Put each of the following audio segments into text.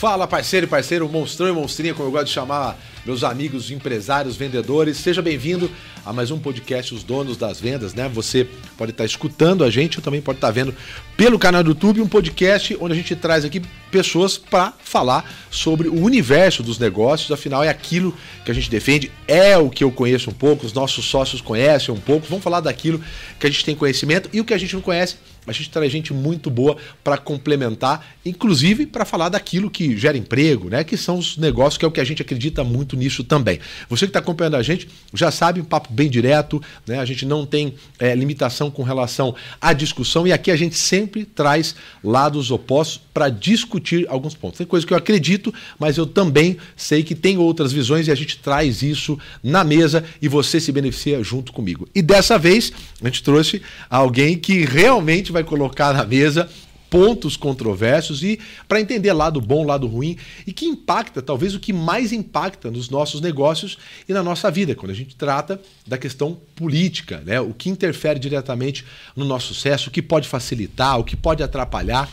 Fala, parceiro e parceiro, monstrão e monstrinha, como eu gosto de chamar meus amigos empresários, vendedores. Seja bem-vindo a mais um podcast Os Donos das Vendas, né? Você pode estar escutando a gente ou também pode estar vendo pelo canal do YouTube um podcast onde a gente traz aqui pessoas para falar sobre o universo dos negócios. Afinal, é aquilo que a gente defende, é o que eu conheço um pouco, os nossos sócios conhecem um pouco. Vamos falar daquilo que a gente tem conhecimento e o que a gente não conhece a gente traz gente muito boa para complementar, inclusive para falar daquilo que gera emprego, né? Que são os negócios, que é o que a gente acredita muito nisso também. Você que está acompanhando a gente já sabe um papo bem direto, né? A gente não tem é, limitação com relação à discussão e aqui a gente sempre traz lados opostos para discutir alguns pontos. Tem coisa que eu acredito, mas eu também sei que tem outras visões e a gente traz isso na mesa e você se beneficia junto comigo. E dessa vez a gente trouxe alguém que realmente vai colocar na mesa pontos controversos e para entender lado bom, lado ruim e que impacta, talvez o que mais impacta nos nossos negócios e na nossa vida, quando a gente trata da questão política, né? O que interfere diretamente no nosso sucesso, o que pode facilitar, o que pode atrapalhar.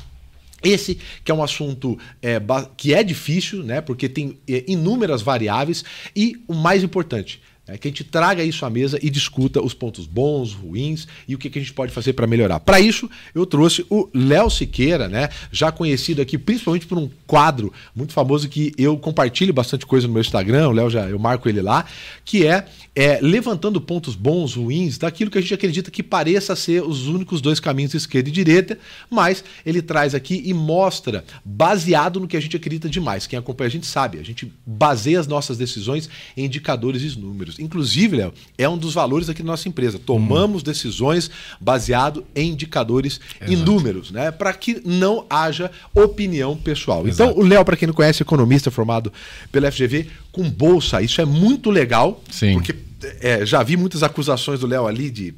Esse que é um assunto é, que é difícil, né? Porque tem é, inúmeras variáveis e o mais importante, é que a gente traga isso à mesa e discuta os pontos bons, ruins e o que, a gente pode fazer para melhorar. Para isso, eu trouxe o Léo Siqueira, né? Já conhecido aqui principalmente por um quadro muito famoso que eu compartilho bastante coisa no meu Instagram, o Léo já eu marco ele lá, que é, é levantando pontos bons, ruins, daquilo que a gente acredita que pareça ser os únicos dois caminhos, esquerda e direita, mas ele traz aqui e mostra, baseado no que a gente acredita demais. Quem acompanha a gente sabe, a gente baseia as nossas decisões em indicadores e números. Inclusive, Léo, é um dos valores aqui da nossa empresa. Tomamos hum. decisões baseado em indicadores Exato. e números, né? Para que não haja opinião pessoal. Então, Exato. Então, o Léo, para quem não conhece, é economista formado pela FGV, com bolsa. Isso é muito legal, Sim. porque é, já vi muitas acusações do Léo ali de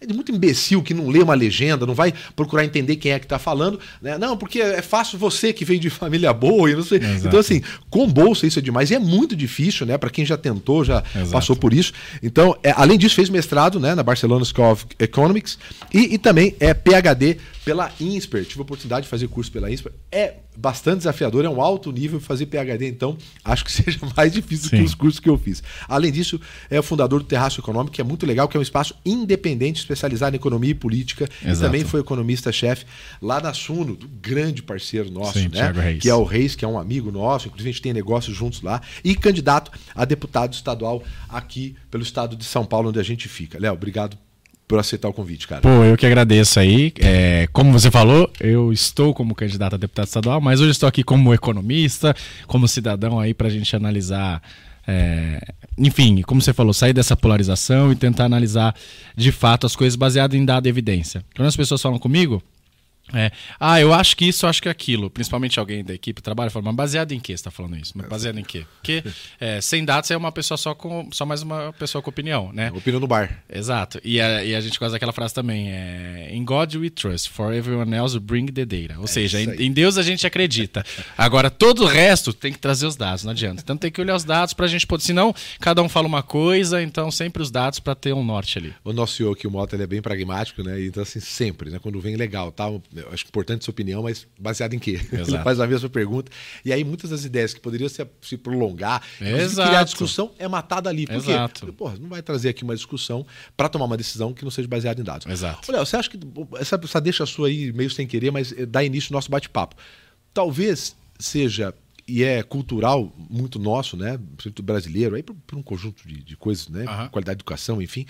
é muito imbecil que não lê uma legenda, não vai procurar entender quem é que está falando. Né? Não, porque é fácil você que veio de família boa e não sei. Exato. Então, assim, com bolsa isso é demais. E é muito difícil, né? Para quem já tentou, já Exato. passou por isso. Então, é, além disso, fez mestrado né, na Barcelona School of Economics e, e também é PhD pela INSPER. Tive a oportunidade de fazer curso pela INSPER. É bastante desafiador, é um alto nível fazer PhD, então acho que seja mais difícil Sim. que os cursos que eu fiz. Além disso, é o fundador do Terraço Econômico, que é muito legal, que é um espaço independente, especializado em economia e política. Exato. E também foi economista-chefe lá na Suno, do grande parceiro nosso, Sim, né? Que é o Reis, que é um amigo nosso, inclusive a gente tem negócios juntos lá, e candidato a deputado estadual aqui pelo estado de São Paulo, onde a gente fica. Léo, obrigado por aceitar o convite, cara. Pô, eu que agradeço aí. É, como você falou, eu estou como candidato a deputado estadual, mas hoje estou aqui como economista, como cidadão aí para a gente analisar. É, enfim, como você falou, sair dessa polarização e tentar analisar de fato as coisas baseado em dado e evidência. Quando as pessoas falam comigo, é. Ah, eu acho que isso, eu acho que aquilo. Principalmente alguém da equipe trabalha fala, mas baseado em que você está falando isso? Mas baseado em quê? Porque é, sem dados é uma pessoa só com. só mais uma pessoa com opinião, né? Opinião no bar. Exato. E a, e a gente gosta daquela frase também: é, In God we trust, for everyone else bring the data. Ou é seja, em, em, Deus a gente acredita. Agora, todo o resto tem que trazer os dados, não adianta. Então tem que olhar os dados para a gente poder. Senão, cada um fala uma coisa, então sempre os dados para ter um norte ali. O nosso CEO aqui, o Mota, ele é bem pragmático, né? Então, assim, sempre, né? Quando vem legal, tá? Acho importante sua opinião, mas baseado em quê? Exato. Ele faz a mesma pergunta. E aí muitas das ideias que poderiam se, se prolongar, criar discussão, é matada ali. Por Exato. quê? Porra, não vai trazer aqui uma discussão para tomar uma decisão que não seja baseada em dados. Exato. Olha, você acha que essa, essa deixa sua aí meio sem querer, mas eh, dá início ao nosso bate-papo. Talvez seja e é cultural muito nosso, né, brasileiro, aí por, por um conjunto de, de coisas, né, uhum. qualidade de educação, enfim,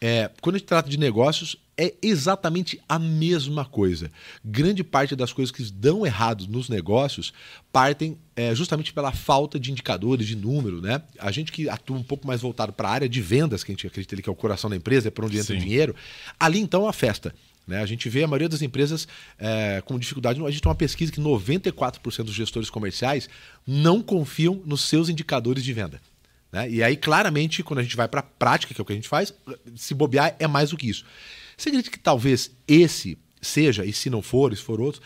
é, quando a gente trata de negócios, é exatamente a mesma coisa. Grande parte das coisas que dão errado nos negócios partem é, justamente pela falta de indicadores, de número. Né? A gente que atua um pouco mais voltado para a área de vendas, que a gente acredita que é o coração da empresa, é para onde entra Sim. o dinheiro, ali então é a festa. Né? A gente vê a maioria das empresas é, com dificuldade. A gente tem uma pesquisa que 94% dos gestores comerciais não confiam nos seus indicadores de venda. Né? E aí, claramente, quando a gente vai para a prática, que é o que a gente faz, se bobear é mais do que isso. Você acredita que talvez esse seja, e se não for, se for outro,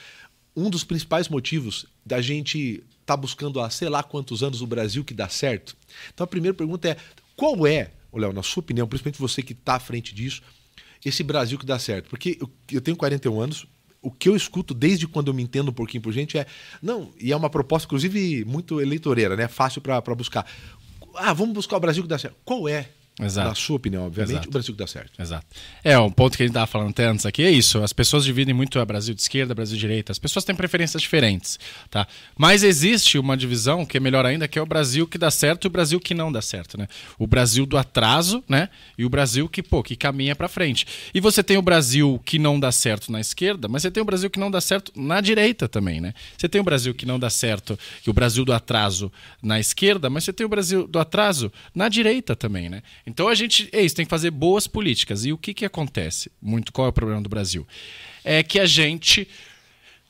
um dos principais motivos da gente estar tá buscando há sei lá quantos anos o Brasil que dá certo? Então a primeira pergunta é: qual é, Léo, na sua opinião, principalmente você que está à frente disso, esse Brasil que dá certo? Porque eu, eu tenho 41 anos, o que eu escuto desde quando eu me entendo um pouquinho por gente é. Não, e é uma proposta, inclusive, muito eleitoreira, né? Fácil para buscar. Ah, vamos buscar o Brasil que dá certo. Qual é Exato. Na sua opinião, obviamente, Exato. o Brasil que dá certo. Exato. É, um ponto que a gente estava falando até antes aqui é isso. As pessoas dividem muito a Brasil de esquerda, Brasil de direita. As pessoas têm preferências diferentes, tá? Mas existe uma divisão que é melhor ainda, que é o Brasil que dá certo e o Brasil que não dá certo, né? O Brasil do atraso, né? E o Brasil que, pô, que caminha para frente. E você tem o Brasil que não dá certo na esquerda, mas você tem o Brasil que não dá certo na direita também, né? Você tem o Brasil que não dá certo, que o Brasil do atraso na esquerda, mas você tem o Brasil do atraso na direita também, né? Então a gente, é isso, tem que fazer boas políticas. E o que, que acontece? Muito qual é o problema do Brasil? É que a gente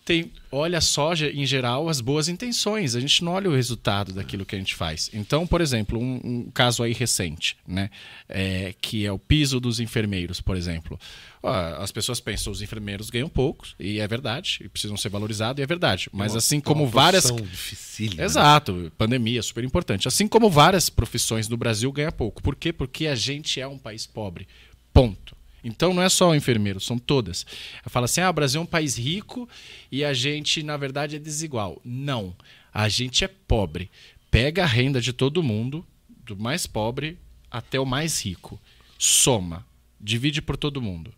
tem, olha só, em geral, as boas intenções. A gente não olha o resultado daquilo que a gente faz. Então, por exemplo, um, um caso aí recente, né? É, que é o piso dos enfermeiros, por exemplo. As pessoas pensam os enfermeiros ganham poucos, e é verdade, e precisam ser valorizados, e é verdade. Mas uma, assim como várias. Dificílima, Exato, né? pandemia, super importante. Assim como várias profissões no Brasil ganham pouco. Por quê? Porque a gente é um país pobre. Ponto. Então não é só o enfermeiro, são todas. Eu falo assim: ah, o Brasil é um país rico e a gente, na verdade, é desigual. Não. A gente é pobre. Pega a renda de todo mundo, do mais pobre até o mais rico. Soma. Divide por todo mundo.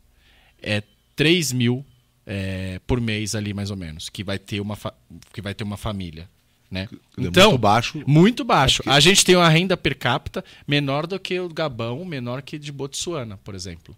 É 3 mil é, por mês ali, mais ou menos, que vai ter uma, que vai ter uma família. Né? Então, muito baixo. Muito baixo. A gente tem uma renda per capita menor do que o Gabão, menor que de Botsuana, por exemplo.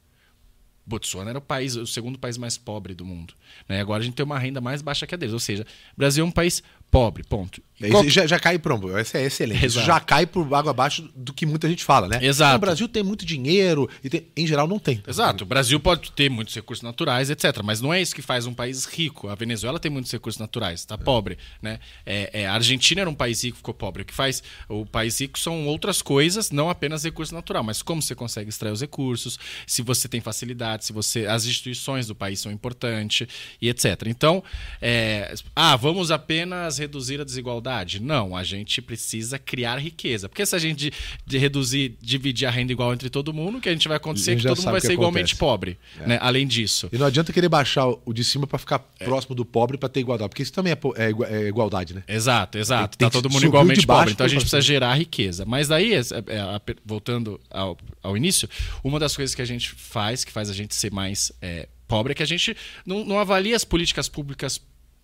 Botsuana era o país, o segundo país mais pobre do mundo. Né? Agora a gente tem uma renda mais baixa que a deles. Ou seja, o Brasil é um país pobre, ponto. Qual... Já, já cai pronto, esse é excelente. Isso já cai por água abaixo do que muita gente fala, né? Exato. o Brasil tem muito dinheiro, e tem... em geral não tem. Exato. O Brasil pode ter muitos recursos naturais, etc. Mas não é isso que faz um país rico. A Venezuela tem muitos recursos naturais, está é. pobre. Né? É, é, a Argentina era um país rico, ficou pobre. O que faz o país rico são outras coisas, não apenas recurso natural, mas como você consegue extrair os recursos, se você tem facilidade, se você. As instituições do país são importantes e etc. Então, é, ah, vamos apenas reduzir a desigualdade? Não, a gente precisa criar riqueza. Porque se a gente de reduzir, dividir a renda igual entre todo mundo, o que a gente vai acontecer é que todo mundo vai ser igualmente pobre. É. Né? Além disso. E não adianta querer baixar o de cima para ficar é. próximo do pobre para ter igualdade. Porque isso também é, é, é igualdade, né? Exato, exato. Tem, tá todo mundo igualmente pobre. Então a gente precisa gerar riqueza. Mas daí, é, voltando ao, ao início, uma das coisas que a gente faz, que faz a gente ser mais pobre, é que a gente não, não avalia as políticas públicas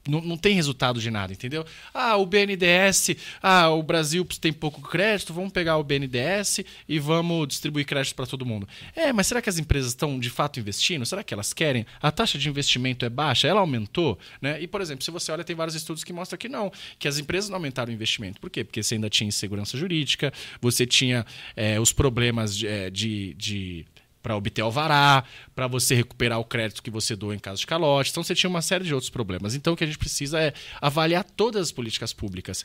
não, não tem resultado de nada, entendeu? Ah, o BNDES, ah, o Brasil tem pouco crédito, vamos pegar o BNDES e vamos distribuir crédito para todo mundo. É, mas será que as empresas estão de fato investindo? Será que elas querem? A taxa de investimento é baixa? Ela aumentou? Né? E, por exemplo, se você olha, tem vários estudos que mostram que não, que as empresas não aumentaram o investimento. Por quê? Porque você ainda tinha insegurança jurídica, você tinha é, os problemas de, eh, de, de para obter alvará, para você recuperar o crédito que você doou em caso de calote. Então você tinha uma série de outros problemas. Então o que a gente precisa é avaliar todas as políticas públicas.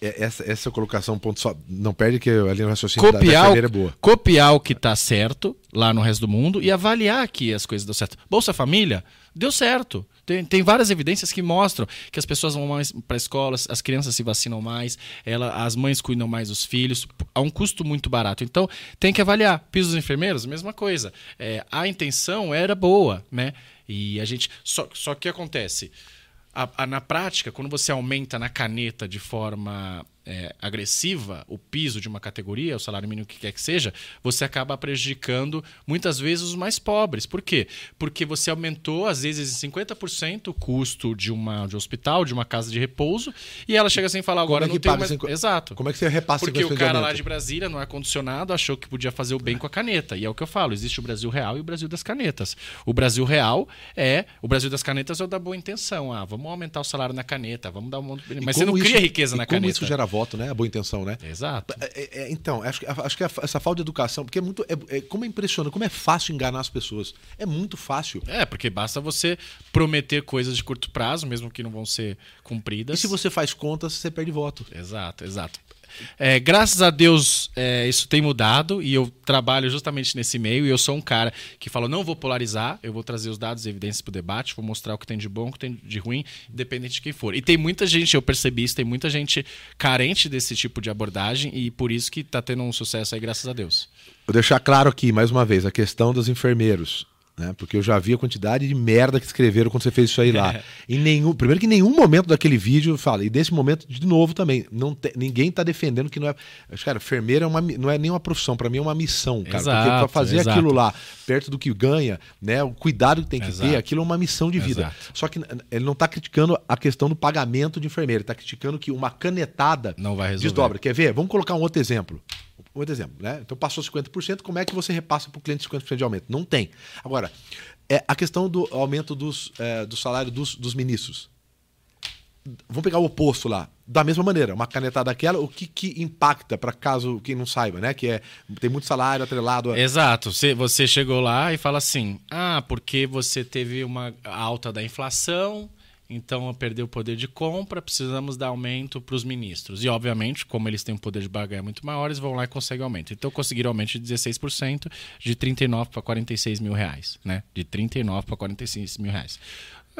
É, essa, essa colocação, ponto só. Não perde que a linha do raciocínio copiar, da, da é boa. Copiar o que está certo lá no resto do mundo e avaliar que as coisas dão certo. Bolsa Família deu certo. Tem, tem várias evidências que mostram que as pessoas vão mais para escolas, as crianças se vacinam mais, ela, as mães cuidam mais dos filhos, a um custo muito barato. Então, tem que avaliar. Pisos enfermeiros, mesma coisa. É, a intenção era boa, né? E a gente. Só, só que acontece. A, a, na prática, quando você aumenta na caneta de forma é, agressiva o piso de uma categoria, o salário mínimo que quer que seja, você acaba prejudicando muitas vezes os mais pobres. Por quê? Porque você aumentou, às vezes, em 50% o custo de, uma, de um hospital, de uma casa de repouso, e ela chega sem falar agora é não tem mais... Cinqu... Exato. Como é que você repassa Porque o cara lá de Brasília, não é condicionado, achou que podia fazer o bem com a caneta. E é o que eu falo, existe o Brasil real e o Brasil das canetas. O Brasil real é... O Brasil das canetas é o da boa intenção. Ah, vamos aumentar o salário na caneta, vamos dar um monte... Mas você não isso, cria riqueza na como caneta. isso gera voto, né? A boa intenção, né? Exato. É, é, então, acho, acho que essa falta de educação, porque é muito. É, é, como é impressionante, como é fácil enganar as pessoas. É muito fácil. É, porque basta você prometer coisas de curto prazo, mesmo que não vão ser cumpridas. E se você faz contas, você perde voto. Exato, exato. É, graças a Deus é, isso tem mudado e eu trabalho justamente nesse meio e eu sou um cara que fala não vou polarizar, eu vou trazer os dados e evidências para o debate, vou mostrar o que tem de bom, o que tem de ruim, independente de quem for. E tem muita gente, eu percebi isso, tem muita gente carente desse tipo de abordagem e por isso que está tendo um sucesso aí, graças a Deus. Vou deixar claro aqui, mais uma vez, a questão dos enfermeiros né? Porque eu já vi a quantidade de merda que escreveram quando você fez isso aí lá. em nenhum, primeiro que em nenhum momento daquele vídeo fala, e desse momento de novo também, não te, ninguém tá defendendo que não é, cara, enfermeira é uma, não é nem uma profissão, para mim é uma missão, cara, Exato, porque para fazer exato. aquilo lá perto do que ganha, né, o cuidado que tem que Exato. ter, aquilo é uma missão de vida. Só que ele não tá criticando a questão do pagamento de enfermeira, ele tá criticando que uma canetada Não vai resolver. desdobra. Quer ver? Vamos colocar um outro exemplo. Outro exemplo, né? Então passou 50%, como é que você repassa para o cliente 50% de aumento? Não tem. Agora, é a questão do aumento dos, é, do salário dos, dos ministros. Vamos pegar o oposto lá. Da mesma maneira, uma canetada daquela, o que, que impacta, para caso quem não saiba, né? Que é tem muito salário atrelado a. Exato. Você chegou lá e fala assim: ah, porque você teve uma alta da inflação, então perdeu o poder de compra, precisamos dar aumento para os ministros. E, obviamente, como eles têm um poder de barganha muito maior, eles vão lá e conseguem aumento. Então, conseguiram aumento de 16%, de 39 para 46 mil reais. Né? De 39 para 46 mil reais.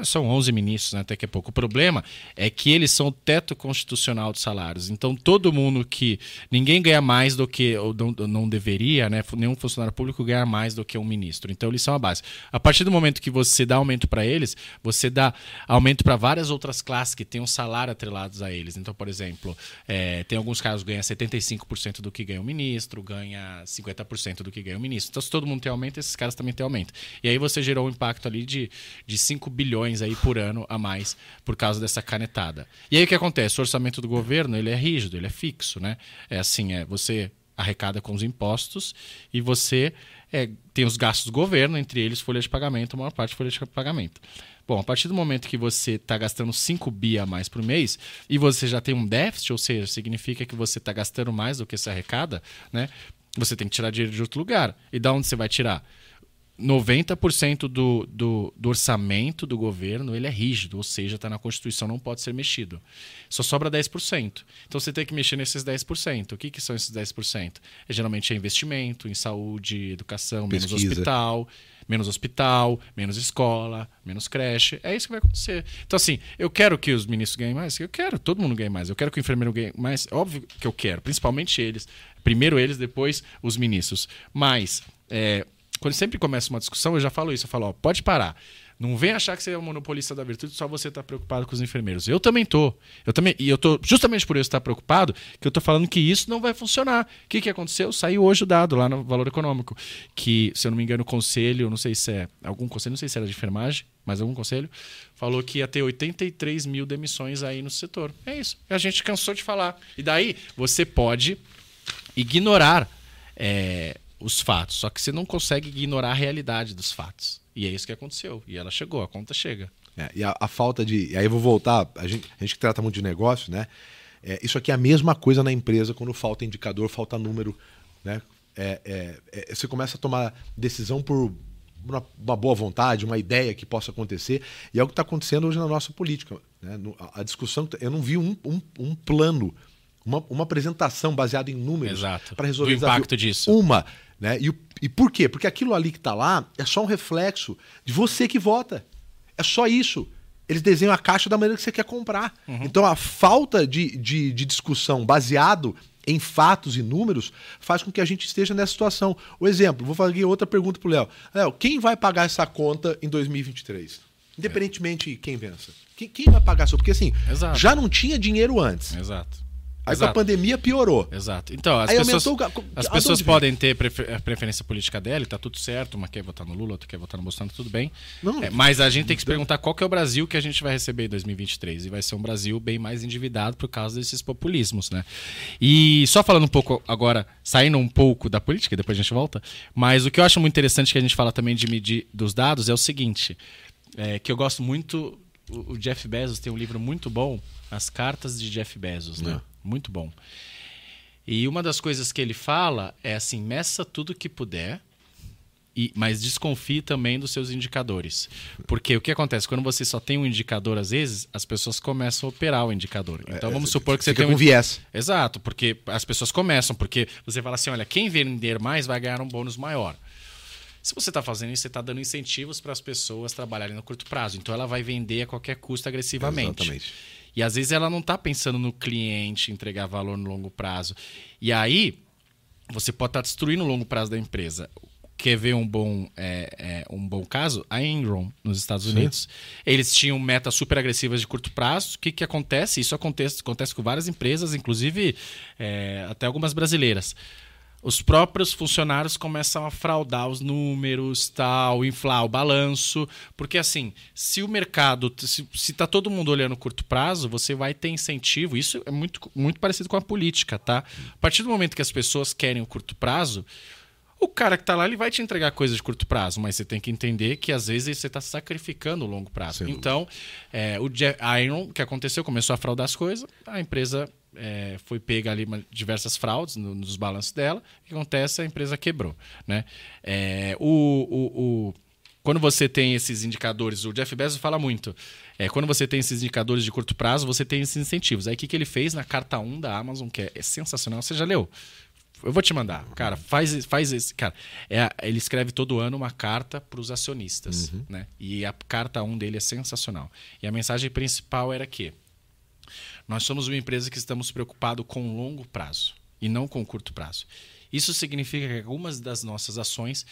São 11 ministros, né? até que é pouco. O problema é que eles são o teto constitucional de salários. Então, todo mundo que. Ninguém ganha mais do que. Ou não, não deveria, né? Nenhum funcionário público ganhar mais do que um ministro. Então, eles são a base. A partir do momento que você dá aumento para eles, você dá aumento para várias outras classes que têm um salário atrelados a eles. Então, por exemplo, é, tem alguns casos que ganha 75% do que ganha o ministro, ganha 50% do que ganha o ministro. Então, se todo mundo tem aumento, esses caras também têm aumento. E aí você gerou um impacto ali de, de 5 bilhões aí por ano a mais por causa dessa canetada. E aí o que acontece? O orçamento do governo ele é rígido, ele é fixo, né? É assim, é você arrecada com os impostos e você é, tem os gastos do governo, entre eles folha de pagamento, a maior parte folha de pagamento. Bom, a partir do momento que você está gastando 5 bi a mais por mês e você já tem um déficit, ou seja, significa que você está gastando mais do que se arrecada, né? Você tem que tirar dinheiro de outro lugar. E da onde você vai tirar? 90% do, do, do orçamento do governo ele é rígido, ou seja, está na Constituição, não pode ser mexido. Só sobra 10%. Então você tem que mexer nesses 10%. O que, que são esses 10%? É, geralmente é investimento em saúde, educação, menos Pesquisa. hospital, menos hospital, menos escola, menos creche. É isso que vai acontecer. Então, assim, eu quero que os ministros ganhem mais? Eu quero, todo mundo ganhe mais. Eu quero que o enfermeiro ganhe mais? Óbvio que eu quero, principalmente eles. Primeiro eles, depois os ministros. Mas, é, quando sempre começa uma discussão, eu já falo isso. Eu falo, ó, pode parar. Não vem achar que você é o monopolista da virtude, só você está preocupado com os enfermeiros. Eu também tô. Eu também, e eu tô justamente por eu estar preocupado que eu tô falando que isso não vai funcionar. O que, que aconteceu? Saiu hoje o dado lá no Valor Econômico, que, se eu não me engano, o conselho, não sei se é algum conselho, não sei se era de enfermagem, mas algum conselho, falou que ia ter 83 mil demissões aí no setor. É isso. A gente cansou de falar. E daí você pode ignorar é, os fatos, só que você não consegue ignorar a realidade dos fatos. E é isso que aconteceu. E ela chegou, a conta chega. É, e a, a, falta de. Aí eu vou voltar, a gente, a gente que trata muito de negócio, né? É, isso aqui é a mesma coisa na empresa quando falta indicador, falta número, né? É, é, você começa a tomar decisão por uma, uma, boa vontade, uma ideia que possa acontecer, e é o que está acontecendo hoje na nossa política. Né? A, a, discussão, eu não vi um, um, um plano, uma, uma, apresentação baseada em números para resolver o impacto disso. Uma. Né? E, e por quê? Porque aquilo ali que está lá é só um reflexo de você que vota. É só isso. Eles desenham a caixa da maneira que você quer comprar. Uhum. Então a falta de, de, de, discussão baseado em fatos e números faz com que a gente esteja nessa situação. O exemplo, vou fazer outra pergunta para o Léo. Léo, quem vai pagar essa conta em 2023? Independentemente de quem vença. Quem, quem vai pagar isso? Porque assim, Exato. já não tinha dinheiro antes. Exato. Aí Exato. com a pandemia piorou. Exato. Então, as Aí pessoas, aumentou as pessoas podem ter prefer- a preferência política dela, e tá tudo certo. Uma quer votar no Lula, outra quer votar no Bolsonaro, tudo bem. Não, É, mas a gente tem que se perguntar qual que é o Brasil que a gente vai receber em 2023. E vai ser um Brasil bem mais endividado por causa desses populismos, né? E só falando um pouco agora, saindo um pouco da política, depois a gente volta, mas o que eu acho muito interessante que a gente fala também de medir dos dados é o seguinte, é, que eu gosto muito, o, o Jeff Bezos tem um livro muito bom, As Cartas de Jeff Bezos, né? Muito bom. E uma das coisas que ele fala é assim: meça tudo que puder, e, mas desconfie também dos seus indicadores. Porque o que acontece? Quando você só tem um indicador, às vezes, as pessoas começam a operar o indicador. Então vamos supor que você tem um. viés. Exato, porque as pessoas começam, porque você fala assim: olha, quem vender mais vai ganhar um bônus maior. Se você está fazendo isso, você está dando incentivos para as pessoas trabalharem no curto prazo. Então ela vai vender a qualquer custo agressivamente. Exatamente. E às vezes ela não está pensando no cliente, entregar valor no longo prazo. E aí, você pode estar destruindo o longo prazo da empresa. quer ver um bom, é, é, um bom caso? A Enron, nos Estados Unidos. Eles tinham metas super agressivas de curto prazo. O que, que acontece? Isso acontece, acontece com várias empresas, inclusive é, até algumas brasileiras os próprios funcionários começam a fraudar os números, tal, inflar o balanço, porque assim, se o mercado, se, está todo mundo olhando curto prazo, você vai ter incentivo. Isso é muito, muito parecido com a política, tá? A partir do momento que as pessoas querem o curto prazo, o cara que está lá ele vai te entregar coisas de curto prazo, mas você tem que entender que às vezes você está sacrificando o longo prazo. Sem então, é, o Iron, o que aconteceu, começou a fraudar as coisas, a empresa é, foi pega ali uma, diversas fraudes no, nos balanços dela. O que acontece? A empresa quebrou. Né? É, o, o, o, quando você tem esses indicadores, o Jeff Bezos fala muito. É, quando você tem esses indicadores de curto prazo, você tem esses incentivos. Aí o que, que ele fez na carta 1 da Amazon, que é, é sensacional. Você já leu? Eu vou te mandar. Cara, faz, faz esse. Cara, é, ele escreve todo ano uma carta para os acionistas. Uhum. Né? E a carta 1 dele é sensacional. E a mensagem principal era que nós somos uma empresa que estamos preocupados com longo prazo e não com curto prazo. Isso significa que algumas das nossas ações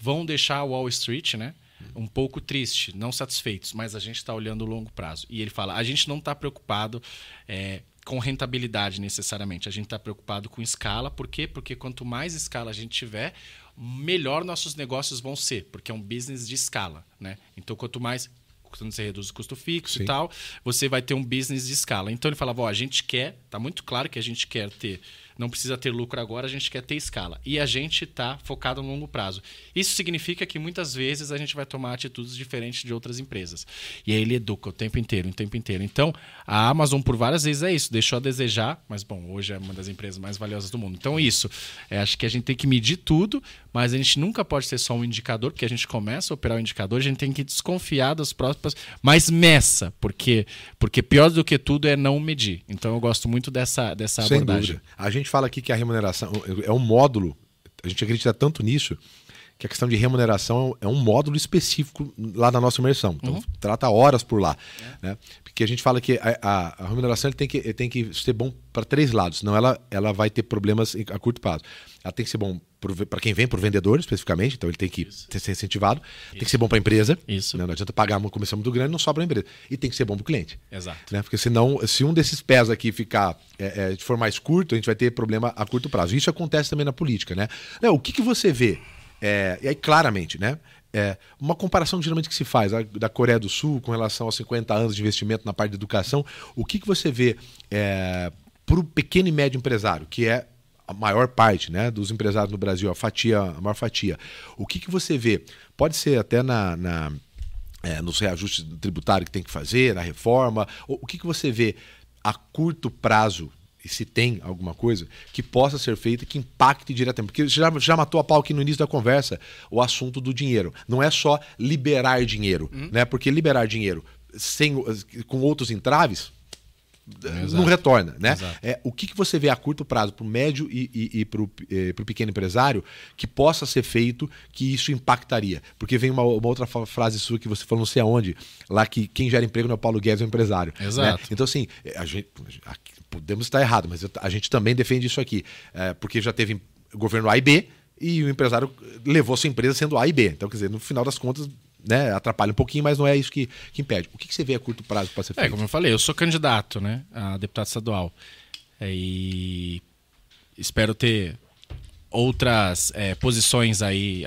vão deixar o Wall Street, né? Um pouco triste, não satisfeitos, mas a gente está olhando o longo prazo. E ele fala: a gente não está preocupado é, com rentabilidade necessariamente, a gente está preocupado com escala. Por quê? Porque quanto mais escala a gente tiver, melhor nossos negócios vão ser, porque é um business de escala. Né? Então, quanto mais quando você reduz o custo fixo Sim. e tal, você vai ter um business de escala. Então ele falava, ó, a gente quer, tá muito claro que a gente quer ter não precisa ter lucro agora, a gente quer ter escala. E a gente está focado no longo prazo. Isso significa que muitas vezes a gente vai tomar atitudes diferentes de outras empresas. E aí ele educa o tempo inteiro, o tempo inteiro. Então, a Amazon, por várias vezes, é isso, deixou a desejar, mas bom, hoje é uma das empresas mais valiosas do mundo. Então, isso. É, acho que a gente tem que medir tudo, mas a gente nunca pode ser só um indicador, porque a gente começa a operar o indicador, a gente tem que desconfiar das próximas, mas meça, porque, porque pior do que tudo é não medir. Então, eu gosto muito dessa, dessa Sem abordagem. Dúvida. A gente fala aqui que a remuneração é um módulo, a gente acredita tanto nisso, que a questão de remuneração é um módulo específico lá da nossa imersão. Então, uhum. trata horas por lá. É. Né? Porque a gente fala que a, a, a remuneração tem, que, tem que ser bom para três lados, senão ela, ela vai ter problemas a curto prazo. Ela tem que ser bom para quem vem, para o vendedor especificamente, então ele tem que Isso. ser incentivado. Isso. Tem que ser bom para a empresa. Isso. Né? Não adianta pagar uma comissão muito grande, não sobra a empresa. E tem que ser bom para o cliente. Exato. Né? Porque senão, se um desses pés aqui ficar, é, é, for mais curto, a gente vai ter problema a curto prazo. Isso acontece também na política. Né? Não, o que, que você vê? É, e aí, claramente, né? É, uma comparação geralmente que se faz a, da Coreia do Sul com relação aos 50 anos de investimento na parte de educação, o que, que você vê é, para o pequeno e médio empresário, que é a maior parte né, dos empresários no Brasil, a fatia, a maior fatia. O que, que você vê? Pode ser até na, na é, nos reajustes tributários que tem que fazer, na reforma. O, o que, que você vê a curto prazo e se tem alguma coisa que possa ser feita que impacte diretamente. Porque já, já matou a pau aqui no início da conversa o assunto do dinheiro. Não é só liberar dinheiro, hum. né? Porque liberar dinheiro sem, com outros entraves Exato. não retorna, né? É, o que, que você vê a curto prazo para o médio e, e, e para o eh, pequeno empresário que possa ser feito que isso impactaria? Porque vem uma, uma, outra frase sua que você falou não sei aonde, lá que quem gera emprego não é o Paulo Guedes, é o empresário. Né? Exato. Né? Então, assim, a gente, podemos estar errado, mas a gente também defende isso aqui, é, porque já teve governo A e B e o empresário levou sua empresa sendo A e B. Então, quer dizer, no final das contas, né, atrapalha um pouquinho, mas não é isso que, que impede. O que, que você vê a curto prazo para ser feito? É, como eu falei, eu sou candidato né, a deputado estadual. É, e espero ter outras é, posições aí,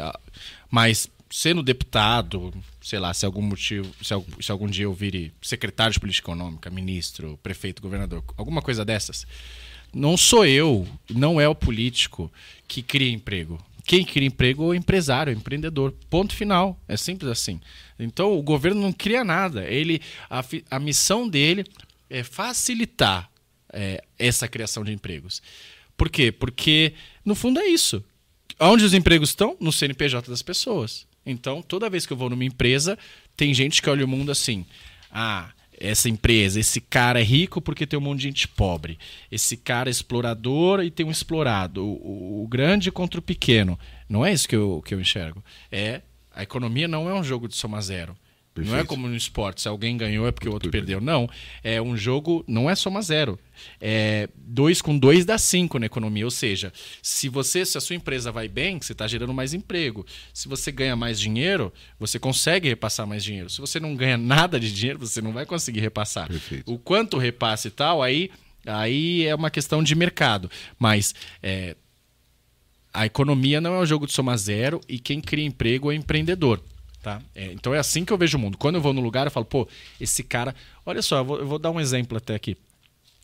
mas sendo deputado, sei lá, se algum motivo, se, se algum dia eu vire secretário de política econômica, ministro, prefeito, governador, alguma coisa dessas, não sou eu, não é o político que cria emprego. Quem cria emprego é o empresário, é o empreendedor. Ponto final. É simples assim. Então o governo não cria nada. Ele, a, a missão dele é facilitar é, essa criação de empregos. Por quê? Porque, no fundo, é isso. Onde os empregos estão? No CNPJ das pessoas. Então, toda vez que eu vou numa empresa, tem gente que olha o mundo assim. Ah, essa empresa, esse cara é rico porque tem um monte de gente pobre. Esse cara é explorador e tem um explorado. O, o, o grande contra o pequeno. Não é isso que eu, que eu enxergo. É a economia não é um jogo de soma zero. Perfeito. Não é como no esporte, se alguém ganhou é porque o outro perdeu. Não. É um jogo, não é soma zero. É dois com dois dá cinco na economia. Ou seja, se você, se a sua empresa vai bem, você está gerando mais emprego. Se você ganha mais dinheiro, você consegue repassar mais dinheiro. Se você não ganha nada de dinheiro, você não vai conseguir repassar. Perfeito. O quanto repasse e tal, aí, aí é uma questão de mercado. Mas é, a economia não é um jogo de soma zero e quem cria emprego é empreendedor. Tá? É, então é assim que eu vejo o mundo. Quando eu vou no lugar, eu falo, pô, esse cara. Olha só, eu vou, eu vou dar um exemplo até aqui.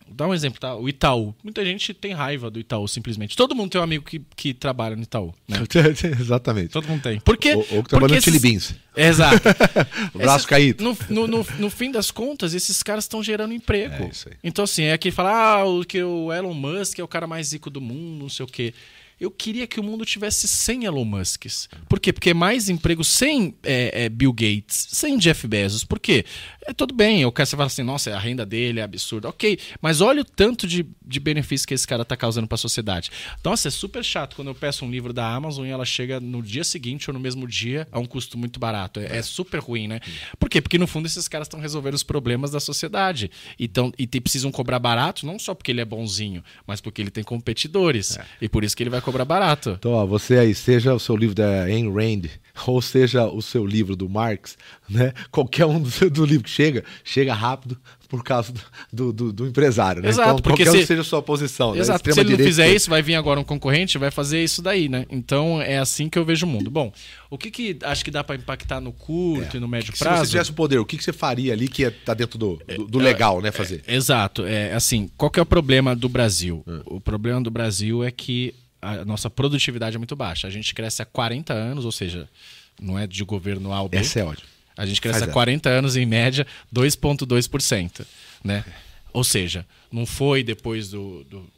Vou dar um exemplo, tá? O Itaú. Muita gente tem raiva do Itaú, simplesmente. Todo mundo tem um amigo que, que trabalha no Itaú. Né? Exatamente. Todo mundo tem. Por quê? Ou, ou que trabalha no Chili Beans. Exato. o braço caído. No, no, no, no, fim das contas, esses caras estão gerando emprego. É. Então, assim, é que fala, ah, o, que o Elon Musk é o cara mais rico do mundo, não sei o quê. Eu queria que o mundo tivesse 100 Elon Musks. Por quê? Porque mais emprego sem é, é, Bill Gates, sem Jeff Bezos. Por quê? É tudo bem, eu quero você fala assim, nossa, a renda dele é absurda. Ok, mas olha o tanto de, de benefício que esse cara está causando para a sociedade. Nossa, é super chato quando eu peço um livro da Amazon e ela chega no dia seguinte ou no mesmo dia a um custo muito barato. É, é super ruim, né? Por quê? Porque no fundo esses caras estão resolvendo os problemas da sociedade. Então, e te, precisam cobrar barato, não só porque ele é bonzinho, mas porque ele tem competidores. É. E por isso que ele vai cobrar barato. Então, ó, você aí, seja o seu livro da Ayn Rand, ou seja o seu livro do Marx, né? Qualquer um do, do livro que chega, chega rápido por causa do, do, do empresário, né? Exato, então, porque qualquer se, um seja a sua posição. Né? Exato, né? se ele não fizer isso, vai vir agora um concorrente, vai fazer isso daí, né? Então é assim que eu vejo o mundo. Bom, o que, que acho que dá para impactar no curto é. e no médio que, prazo? Se você tivesse o poder, o que, que você faria ali que está dentro do, do, do legal, né? Fazer. É, exato. É, assim, qual que é o problema do Brasil? Hum. O problema do Brasil é que a nossa produtividade é muito baixa. A gente cresce há 40 anos, ou seja, não é de governo A ou B. Essa é ótimo. A gente cresce Faz há 40 anos, em média, 2,2%. Né? Ou seja, não foi depois do, do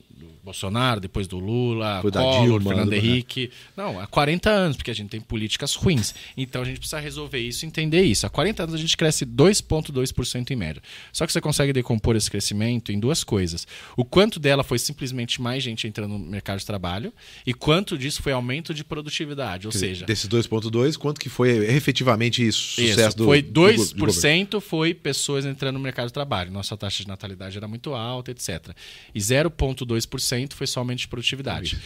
Bolsonaro, depois do Lula, Foi Collor, Dilma, Fernando Henrique. Não, há 40 anos, porque a gente tem políticas ruins. Então a gente precisa resolver isso e entender isso. Há 40 anos a gente cresce 2,2% em média. Só que você consegue decompor esse crescimento em duas coisas. O quanto dela foi simplesmente mais gente entrando no mercado de trabalho e quanto disso foi aumento de produtividade. Ou seja. Desses 2,2%, quanto que foi efetivamente isso? Sucesso isso, do, foi 2% do, do foi pessoas entrando no mercado de trabalho. Nossa taxa de natalidade era muito alta, etc. E 0,2% foi somente produtividade.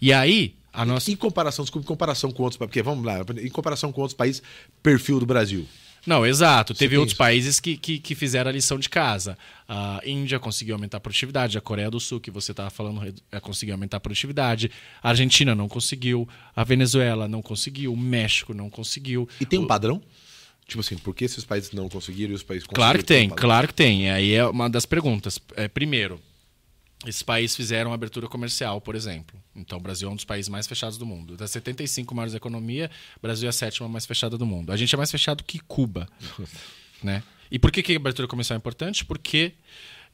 E aí, a nossa... Em comparação, desculpa, em comparação com outros porque vamos lá, em comparação com outros países, perfil do Brasil. Não, exato. Você Teve outros isso. países que, que, que, fizeram a lição de casa. A Índia conseguiu aumentar a produtividade, a Coreia do Sul, que você estava falando, é, conseguiu aumentar a produtividade. A Argentina não conseguiu, a Venezuela não conseguiu, o México não conseguiu. E tem um padrão? Tipo assim, por que esses países não conseguiram e os países conseguiram? Claro que tem, claro que tem. Aí é uma das perguntas. É, primeiro, esses países fizeram abertura comercial, por exemplo. Então, o Brasil é um dos países mais fechados do mundo. Das 75 maiores da economia, o Brasil é a sétima mais fechada do mundo. A gente é mais fechado que Cuba. né? E por que, que a abertura comercial é importante? Porque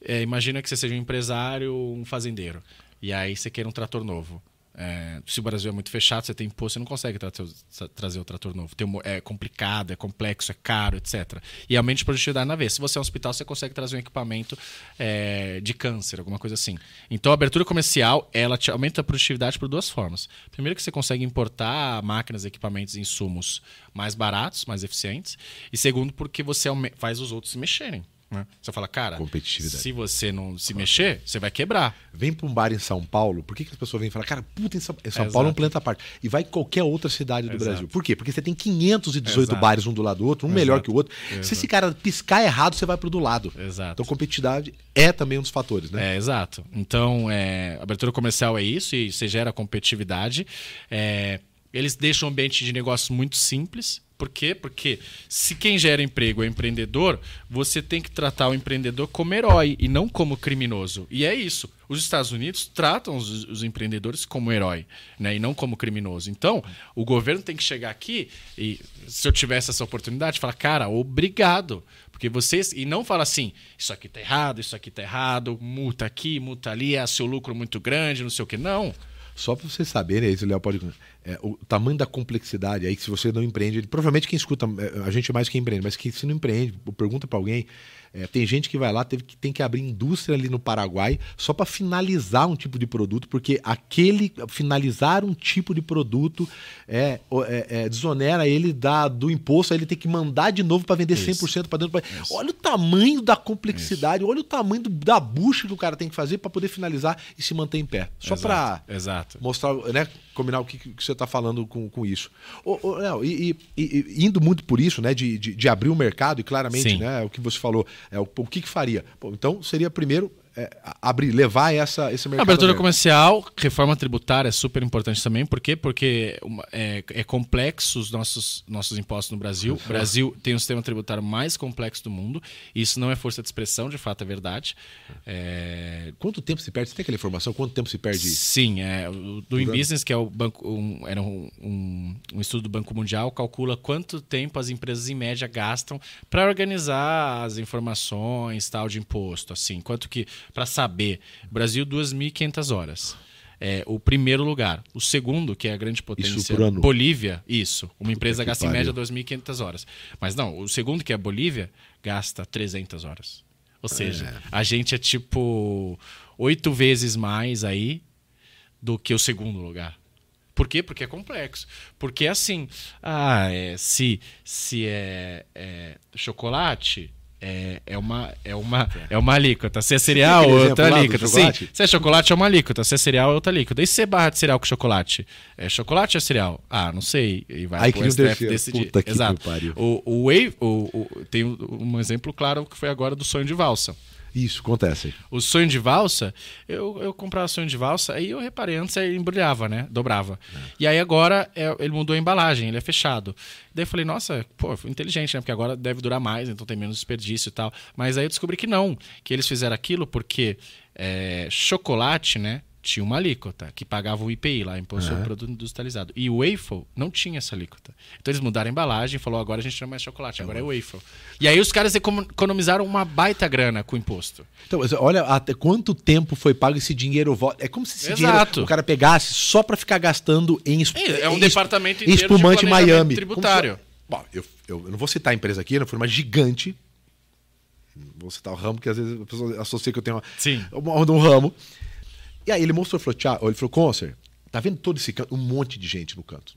é, imagina que você seja um empresário, um fazendeiro, e aí você quer um trator novo. É, se o Brasil é muito fechado, você tem imposto, você não consegue tra trazer o trator novo. Tem, é complicado, é complexo, é caro, etc. E aumenta a produtividade na vez. Se você é um hospital, você consegue trazer um equipamento é, de câncer, alguma coisa assim. Então, a abertura comercial, ela te aumenta a produtividade por duas formas. Primeiro que você consegue importar máquinas, equipamentos e insumos mais baratos, mais eficientes. E segundo, porque você faz os outros se mexerem. Né? Você fala, cara, se você não se mexer, você vai quebrar. Vem para um bar em São Paulo, por que, que as pessoas vêm falar, cara, puta, em São, São é Paulo é um planeta à parte. E vai em qualquer outra cidade do. Brasil. Por quê? Porque você tem 518 Exato. bares um do lado do outro, um Exato. melhor que o outro. Se esse cara piscar errado, você vai pro do lado. Exato. Então, competitividade é também um dos fatores, né? É, exato. Então, é, abertura comercial é isso, e você gera competitividade. É, eles deixam o ambiente de negócio muito simples por quê? Porque se quem gera emprego é empreendedor, você tem que tratar o empreendedor como herói e não como criminoso. E é isso. Os Estados Unidos tratam os, os empreendedores como herói né? e não como criminoso. Então, o governo tem que chegar aqui e, se eu tivesse essa oportunidade, falar, cara, obrigado. Porque vocês. E não fala assim, isso aqui tá errado, isso aqui tá errado, multa aqui, multa ali, é seu lucro muito grande, não sei o quê. Não. Só para vocês saberem, isso o Léo pode. É, o tamanho da complexidade aí, que se você não empreende, provavelmente quem escuta, é, a gente é mais quem empreende, mas que se não empreende, pergunta para alguém, É, tem gente que vai lá, teve que, tem que abrir indústria ali no Paraguai só para finalizar um tipo de produto, porque aquele finalizar um tipo de produto é, é, é desonera ele da, do imposto, aí ele tem que mandar de novo para vender Isso. 100% para dentro. Isso. Olha o tamanho da complexidade, Isso. olha o tamanho do, da bucha que o cara tem que fazer para poder finalizar e se manter em pé. Só para mostrar, né, combinar o que, que você está falando com, com isso. Ô, ô, Léo, e, e, e, indo muito por isso, né, de, de, de abrir o mercado, e claramente, Sim. né, o que você falou, é, o, o que, que faria? Pô, então seria primeiro é, abrir, levar essa, esse mercado. Abertura comercial, reforma tributária é super importante também. Por quê? Porque é, é complexo os nossos, nossos impostos no Brasil. O Brasil tem o sistema tributário mais complexo do mundo. Isso não é força de expressão, de fato é verdade. É... Quanto tempo se perde? Você tem aquela informação? Quanto tempo se perde? Sim, é, o do InBusiness, que é o banco, um, era um, um, um estudo do Banco Mundial, calcula quanto tempo as empresas em média gastam para organizar as informações tal de imposto. Assim, quanto que para saber. Brasil, 2.500 horas. É, o primeiro lugar. O segundo, que é a grande potência, Bolívia, isso. Uma empresa gasta em média 2.500 horas. Mas não, o segundo, que é a Bolívia, gasta 300 horas. Ou seja, é. a gente é tipo oito vezes mais aí do que o segundo lugar. Por quê? Porque é complexo. Porque assim, ah, é, se, se é, é chocolate, é, é, uma, é, uma, é uma alíquota. Se é cereal, é outra alíquota. Sim, se é chocolate, é uma alíquota. Se é cereal, é outra alíquota. E se é barra de cereal com chocolate? É chocolate ou é cereal? Ah, não sei. E vai Aí pro STF decidir. Puta Exato. O, o Wave, o, o, tem um exemplo claro que foi agora do sonho de valsa. Isso, acontece. O sonho de valsa, eu, eu comprava sonho de valsa, aí eu reparei, antes ele embrulhava, né? Dobrava. É. E aí agora é, ele mudou a embalagem, ele é fechado. Daí eu falei, nossa, pô, foi inteligente, né? Porque agora deve durar mais, então tem menos desperdício e tal. Mas aí eu descobri que não, que eles fizeram aquilo porque é, chocolate, né? Tinha uma alíquota que pagava o IPI lá, Imposto uhum. Produto Industrializado. E o waffle não tinha essa alíquota. Então eles mudaram a embalagem e falou: agora a gente não é mais chocolate, agora é waffle. E aí os caras economizaram uma baita grana com o imposto. Então, olha até quanto tempo foi pago esse dinheiro. É como se esse Exato. dinheiro o cara pegasse só para ficar gastando em É, é um em, departamento inteiro espumante de Miami. tributário. Se, bom, eu, eu, eu, não vou citar a empresa aqui, não foi uma gigante. Vou citar o ramo, que às vezes a pessoa associa que eu tenho uma, Sim. um, um ramo. E aí ele mostrou, falou, Tiago, ele falou, Concer, tá vendo todo esse canto? Um monte de gente no canto.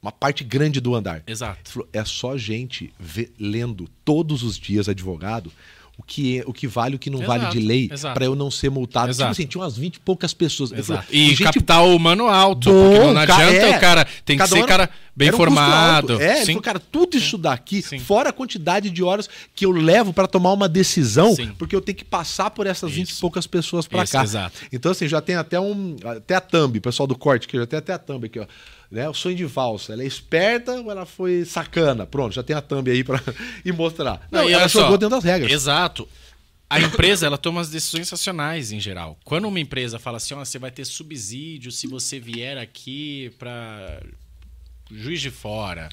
Uma parte grande do andar. Exato. Ele falou, é só gente ver, lendo todos os dias advogado o que, é, o que vale o que não exato, vale de lei para eu não ser multado. Tipo exato. Tipo assim, tinha umas 20 e poucas pessoas. Falei, e gente... capital humano alto. Bom, não adianta é, o cara. Tem que ser cara bem um formado. É, Sim. Falou, cara, tudo isso daqui, Sim. fora a quantidade de horas que eu levo para tomar uma decisão, Sim. porque eu tenho que passar por essas isso. 20 e poucas pessoas para cá. Exato. Então, assim, já tem até um. Até a thumb, pessoal do corte, que já tem até a thumb aqui, ó né? O sonho de valsa. Ela é esperta ou ela foi sacana? Pronto, já tem a thumb aí para e mostrar. Não, Não ela jogou só, dentro das regras. Exato. A empresa ela toma as decisões racionais em geral. Quando uma empresa fala assim, oh, você vai ter subsídio se você vier aqui para Juiz de Fora,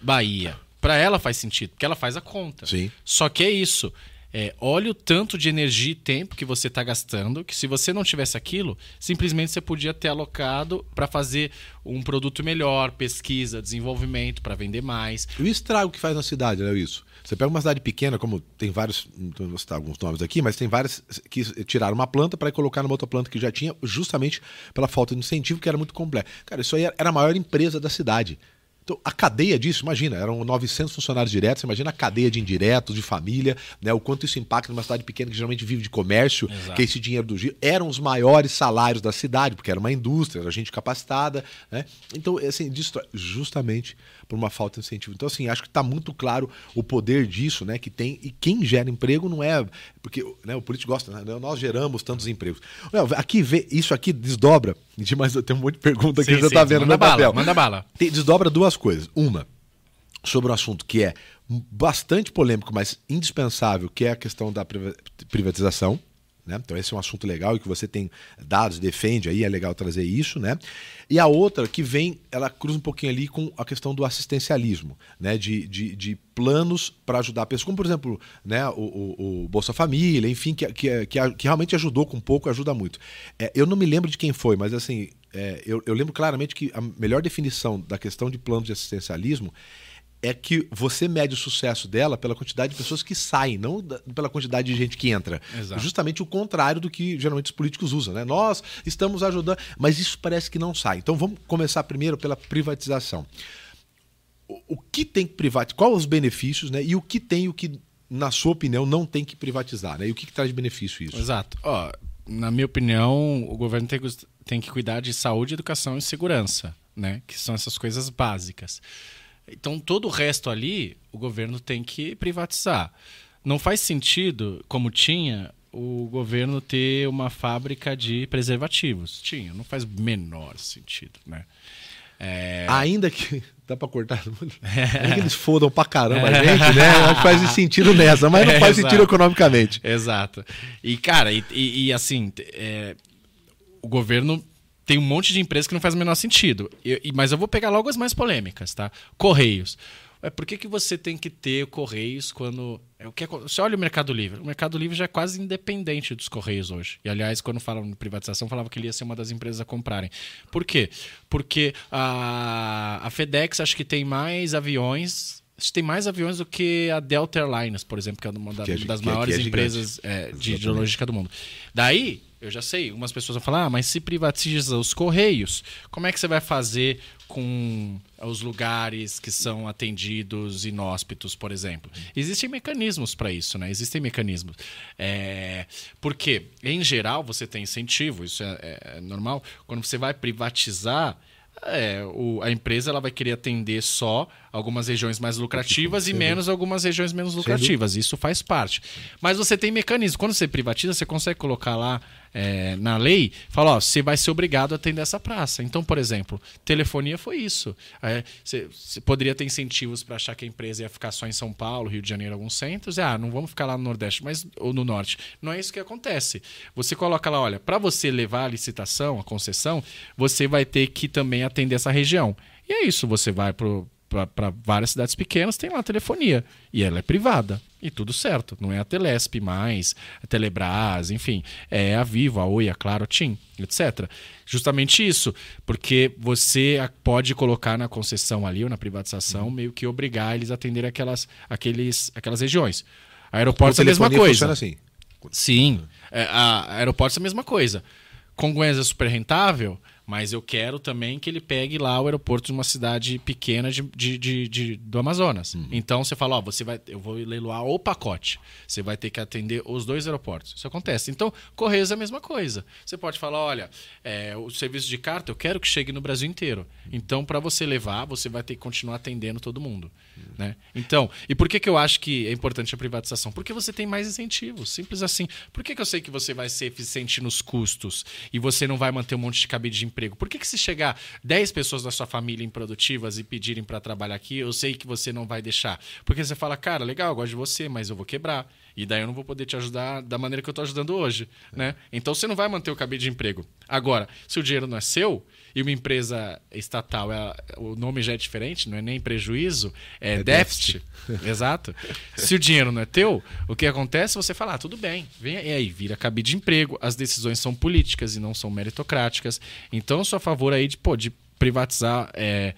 Bahia, para ela faz sentido, porque ela faz a conta. Sim. Só que é isso. É, olha o tanto de energia e tempo que você está gastando, que se você não tivesse aquilo, simplesmente você podia ter alocado para fazer um produto melhor, pesquisa, desenvolvimento, para vender mais. E o estrago que faz na cidade, né, isso? Você pega uma cidade pequena, como tem vários, não vou citar alguns nomes aqui, mas tem várias que tiraram uma planta para colocar numa outra planta que já tinha, justamente pela falta de incentivo, que era muito complexo. Cara, isso aí era a maior empresa da cidade. Então, a cadeia disso, imagina, eram 900 funcionários diretos, imagina a cadeia de indiretos, de família, né, o quanto isso impacta numa cidade pequena que geralmente vive de comércio, Exato. que esse dinheiro do giro eram os maiores salários da cidade, porque era uma indústria, era gente capacitada, né? Então, assim, justamente por uma falta de incentivo. Então, assim, acho que está muito claro o poder disso, né, que tem, e quem gera emprego não é, porque né, o político gosta, né, nós geramos tantos empregos. Aqui, vê, isso aqui desdobra, mas tem um monte de pergunta que sim, você está vendo manda no bala, papel. Manda bala. Tem, desdobra duas coisas. Uma, sobre um assunto que é bastante polêmico, mas indispensável, que é a questão da privatização. Né? Então esse é um assunto legal e que você tem dados, defende aí, é legal trazer isso, né? E a outra que vem, ela cruza um pouquinho ali com a questão do assistencialismo, né? De, de, de planos para ajudar a pessoa, como por exemplo, né? O, o, o Bolsa Família, enfim, que, que, que, que, realmente ajudou com pouco, ajuda muito. É, eu não me lembro de quem foi, mas assim, é, eu, eu lembro claramente que a melhor definição da questão de planos de assistencialismo é que você mede o sucesso dela pela quantidade de pessoas que saem, não da- pela quantidade de gente que entra. Exato. Justamente o contrário do que geralmente os políticos usam, né? Nós estamos ajudando, mas isso parece que não sai. Então vamos começar primeiro pela privatização. O, o que tem que privatizar? Quais os benefícios, né? E o que tem o que, na sua opinião, não tem que privatizar, né? E o que, que traz benefício isso? Exato. Ó, na minha opinião, o governo tem, que- tem que cuidar de saúde, educação e segurança, né? Que são essas coisas básicas. Então, todo o resto ali, o governo tem que privatizar. Não faz sentido, como tinha, o governo ter uma fábrica de preservativos. Tinha, não faz menor sentido, né? É, Ainda que. Dá pra cortar? Ainda que eles fodam pra caramba a gente, né? Que faz sentido nessa, mas não É, faz sentido economicamente. Exato. E, cara, e, e- e, assim, é, o governo tem um monte de empresas que não faz o menor sentido. E- e- mas eu vou pegar logo as mais polêmicas, tá? Correios. É, por que, que você tem que ter Correios quando. É, o que é- você olha o Mercado Livre. O Mercado Livre já é quase independente dos Correios hoje. E, aliás, quando falam em privatização, falava que ele ia ser uma das empresas a comprarem. Por quê? Porque a, a FedEx acho que tem mais aviões. Acho que tem mais aviões do que a Delta Airlines, por exemplo, que é uma da- é- das que é- maiores é empresas é, de, de logística do mundo. Daí, eu já sei, umas pessoas vão falar, ah, mas se privatiza os correios, como é que você vai fazer com os lugares que são atendidos inóspitos, por exemplo? Existem mecanismos para isso, né? Existem mecanismos. É, porque, em geral, você tem incentivo, isso é, é- é normal. Quando você vai privatizar, é, o- a empresa ela vai querer atender só algumas regiões mais lucrativas e menos algumas regiões menos lucrativas. Isso faz parte. Mas você tem mecanismo. Quando você privatiza, você consegue colocar lá é, na lei, fala, ó, você vai ser obrigado a atender essa praça. Então, por exemplo, telefonia foi isso. É, você, você poderia ter incentivos para achar que a empresa ia ficar só em São Paulo, Rio de Janeiro, alguns centros. Ah, não vamos ficar lá no Nordeste, mas ou no Norte. Não é isso que acontece. Você coloca lá, olha, para você levar a licitação, a concessão, você vai ter que também atender essa região. E é isso, você vai para várias cidades pequenas, tem lá a telefonia. E ela é privada. E tudo certo. Não é a Telesp mais, a Telebrás, enfim. É a Vivo, a Oi, a Claro, a TIM, etc. Justamente isso. Porque você a- pode colocar na concessão ali ou na privatização, meio que obrigar eles a atender aquelas, aqueles, aquelas regiões. Aeroportos é a mesma coisa. assim. Sim. É, a aeroportos é a mesma coisa. Congonhas é super rentável, mas eu quero também que ele pegue lá o aeroporto de uma cidade pequena de, de- de- de- do Amazonas. Então você fala, ó, você vai, eu vou leiloar o pacote. Você vai ter que atender os dois aeroportos. Isso acontece. Então, Correios é a mesma coisa. Você pode falar, olha, é, o serviço de carta eu quero que chegue no Brasil inteiro. Então, para você levar, você vai ter que continuar atendendo todo mundo. Né? Então, e por que, que eu acho que é importante a privatização? Porque você tem mais incentivos, simples assim. Por que, que eu sei que você vai ser eficiente nos custos e você não vai manter um monte de cabide de emprego? Por que, que se chegar 10 pessoas da sua família improdutivas e pedirem para trabalhar aqui, eu sei que você não vai deixar? Porque você fala, cara, legal, eu gosto de você, mas eu vou quebrar. E daí eu não vou poder te ajudar da maneira que eu estou ajudando hoje. Né? Então você não vai manter o cabide de emprego. Agora, se o dinheiro não é seu e uma empresa estatal, é- o nome já é diferente, não é nem prejuízo, é, É déficit. Exato. Se o dinheiro não é teu, o que acontece? Você fala, ah, tudo bem, vem aí, aí, vira cabide de emprego. As decisões são políticas e não são meritocráticas. Então, eu sou a favor aí de, pô, de privatizar é,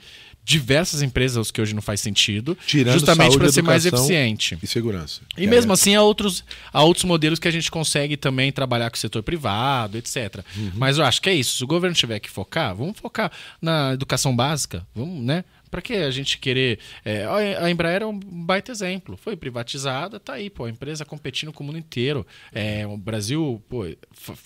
diversas empresas, que hoje não faz sentido, Tirando justamente para ser mais eficiente. E segurança. E mesmo assim, há outros, há outros modelos que a gente consegue também trabalhar com o setor privado, etc. Mas eu acho que é isso. Se o governo tiver que focar, vamos focar na educação básica. Vamos, né? Para que a gente querer. é, a a Embraer é um baita exemplo. Foi privatizada, tá aí, pô. A empresa competindo com o mundo inteiro. É, o Brasil, pô,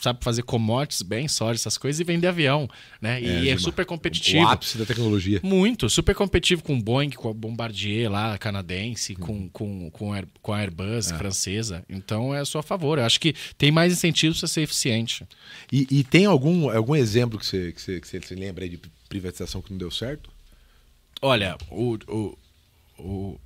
sabe fazer commodities bem, soja, essas coisas, e vender avião. Né? E é, Gilmar, super O competitivo. ápice da tecnologia. Muito, super competitivo com o Boeing, com a Bombardier lá, canadense, com, com, com, a Air- com a Airbus francesa. Então é a sua favor. Eu acho que tem mais incentivos para ser eficiente. E, e tem algum, algum exemplo que você, que, você, que você lembra aí de privatização que não deu certo? Olha, o, o, o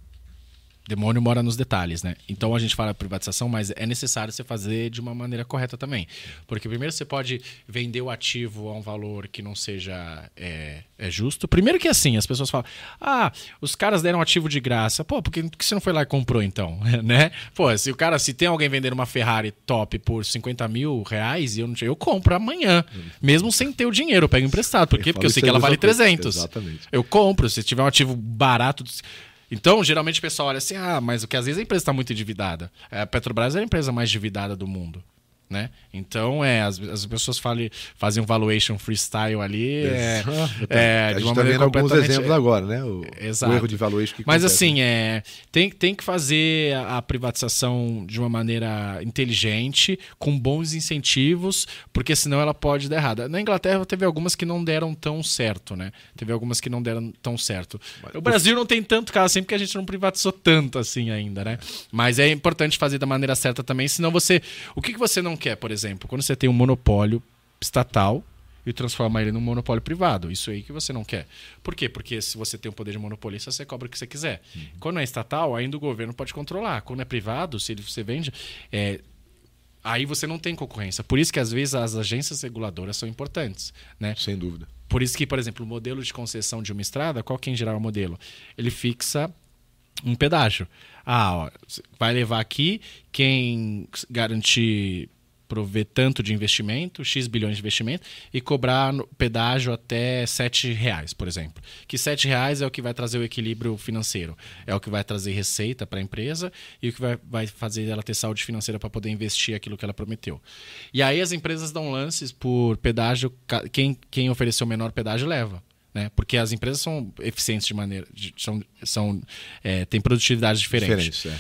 demônio mora nos detalhes, né? Então a gente fala privatização, mas é necessário você fazer de uma maneira correta também. Porque primeiro você pode vender o ativo a um valor que não seja é, é justo. Primeiro que assim, as pessoas falam, ah, os caras deram ativo de graça. Pô, por que, por que você não foi lá e comprou então? né? Pô, se o cara, se tem alguém vendendo uma Ferrari top por 50 mil reais, eu, não, eu compro amanhã. Mesmo sem ter o dinheiro, eu pego emprestado. Por quê? Porque eu sei que ela vale mesma coisa. 300. Exatamente. Eu compro, se tiver um ativo barato. Então, geralmente o pessoal olha assim, ah, mas o que às vezes a empresa está muito endividada. A Petrobras é a empresa mais endividada do mundo. Né? Então, é, as, as pessoas fale, fazem um valuation freestyle ali. É, é, a gente está vendo alguns exemplos agora, né? O, o, erro de valuation que Mas acontece. assim, é, tem, tem que fazer a privatização de uma maneira inteligente, com bons incentivos, porque senão ela pode dar errada. Na Inglaterra teve algumas que não deram tão certo, né? Teve algumas que não deram tão certo. Mas, o Brasil não tem tanto caso assim, porque a gente não privatizou tanto assim ainda, né? Mas é importante fazer da maneira certa também, senão você. O que, que você não quer, por exemplo, quando você tem um monopólio estatal e transformar ele num monopólio privado. Isso aí que você não quer. Por quê? Porque se você tem o poder de monopolista, você cobra o que você quiser. Uhum. Quando é estatal, ainda o governo pode controlar. Quando é privado, se você vende, é, aí você não tem concorrência. Por isso que às vezes as agências reguladoras são importantes, né? Sem dúvida. Por isso que, por exemplo, o modelo de concessão de uma estrada, qual que é em geral o modelo? Ele fixa um pedágio. Ah, ó, vai levar aqui quem garantir prover tanto de investimento, X bilhões de investimento, e cobrar pedágio até 7 reais, por exemplo. Que 7 reais é o que vai trazer o equilíbrio financeiro, é o que vai trazer receita para a empresa e o que vai, vai fazer ela ter saúde financeira para poder investir aquilo que ela prometeu. E aí as empresas dão lances por pedágio, quem, quem ofereceu o menor pedágio leva. Né? Porque as empresas são eficientes de maneira. De, são, são, é, têm produtividade diferente. Diferente, é.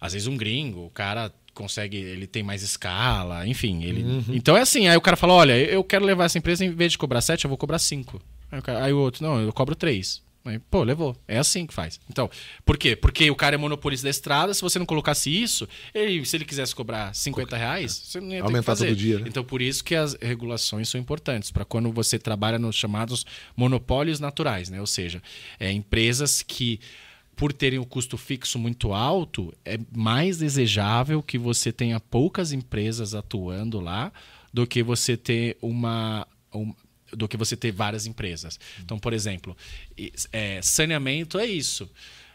Às vezes um gringo, o cara consegue, ele tem mais escala, enfim. Ele... Uhum. Então é assim, aí o cara fala, olha, eu quero levar essa empresa, em vez de cobrar 7, eu vou cobrar 5. Aí, aí, o outro, não, eu cobro 3. Aí, pô, levou. É assim que faz. Então, por quê? Porque o cara é monopolista da estrada, se você não colocasse isso, ele, se ele quisesse cobrar 50 reais, você não ia ter Aumentar que fazer. todo dia, né? Então, por isso que as regulações são importantes, para quando você trabalha nos chamados monopólios naturais, né? Ou seja, é, empresas que por terem o custo fixo muito alto, é mais desejável que você tenha poucas empresas atuando lá do que você ter uma. Um, do que você ter várias empresas. Então, por exemplo, é, saneamento é isso.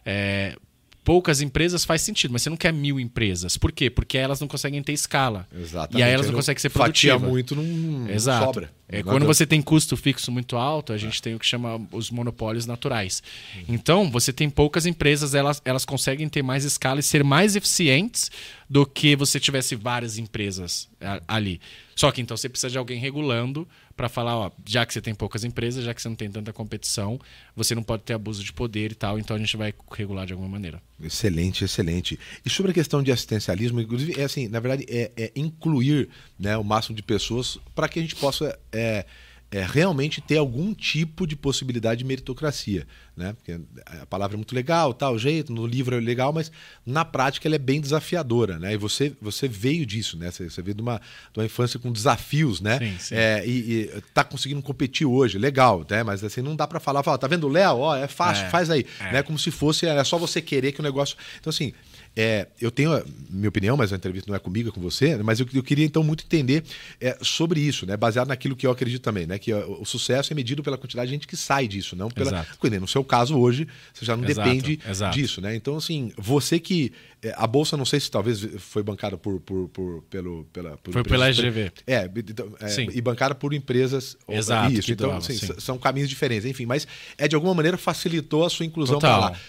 É, poucas empresas faz sentido, mas você não quer mil empresas. Por quê? Porque elas não conseguem ter escala. Exatamente. E aí elas não conseguem ser produtivas. Fatia muito, não, Exato. sobra. É, quando você tem custo fixo muito alto, a gente é. tem o que chama os monopólios naturais. Uhum. Então, você tem poucas empresas, elas, elas conseguem ter mais escala e ser mais eficientes do que você tivesse várias empresas ali. Só que então você precisa de alguém regulando para falar, ó, já que você tem poucas empresas, já que você não tem tanta competição, você não pode ter abuso de poder e tal, então a gente vai regular de alguma maneira. Excelente, excelente. E sobre a questão de assistencialismo, inclusive, é assim, na verdade, é, é incluir né, o máximo de pessoas para que a gente possa. É, é, realmente ter algum tipo de possibilidade de meritocracia. Né? Porque a palavra é muito legal, tal jeito, no livro é legal, mas na prática ela é bem desafiadora. Né? E você, você veio disso, né? Você, você veio de uma, de uma infância com desafios, né? Sim, sim. É, e, está conseguindo competir hoje, legal, né? Mas assim, não dá para falar, fala, tá vendo o Léo? Ó, é fácil, é, faz aí. É. Né? Como se fosse, é só você querer que o negócio. Então, assim, é, eu tenho a minha opinião, mas a entrevista não é comigo, é com você, mas eu, eu queria então muito entender é, sobre isso, né? baseado naquilo que eu acredito também, né? que o, o, sucesso é medido pela quantidade de gente que sai disso, não pela. No seu caso, hoje, você já não exato, depende exato. disso. Né? Então, assim, você que. É, a Bolsa, não sei se talvez foi bancada por, por, por pelo, pela. Por foi pela SGV. É, então, é, e bancada por empresas. Exato. Isso, então, assim, são caminhos diferentes, enfim, mas é de alguma maneira facilitou a sua inclusão para lá.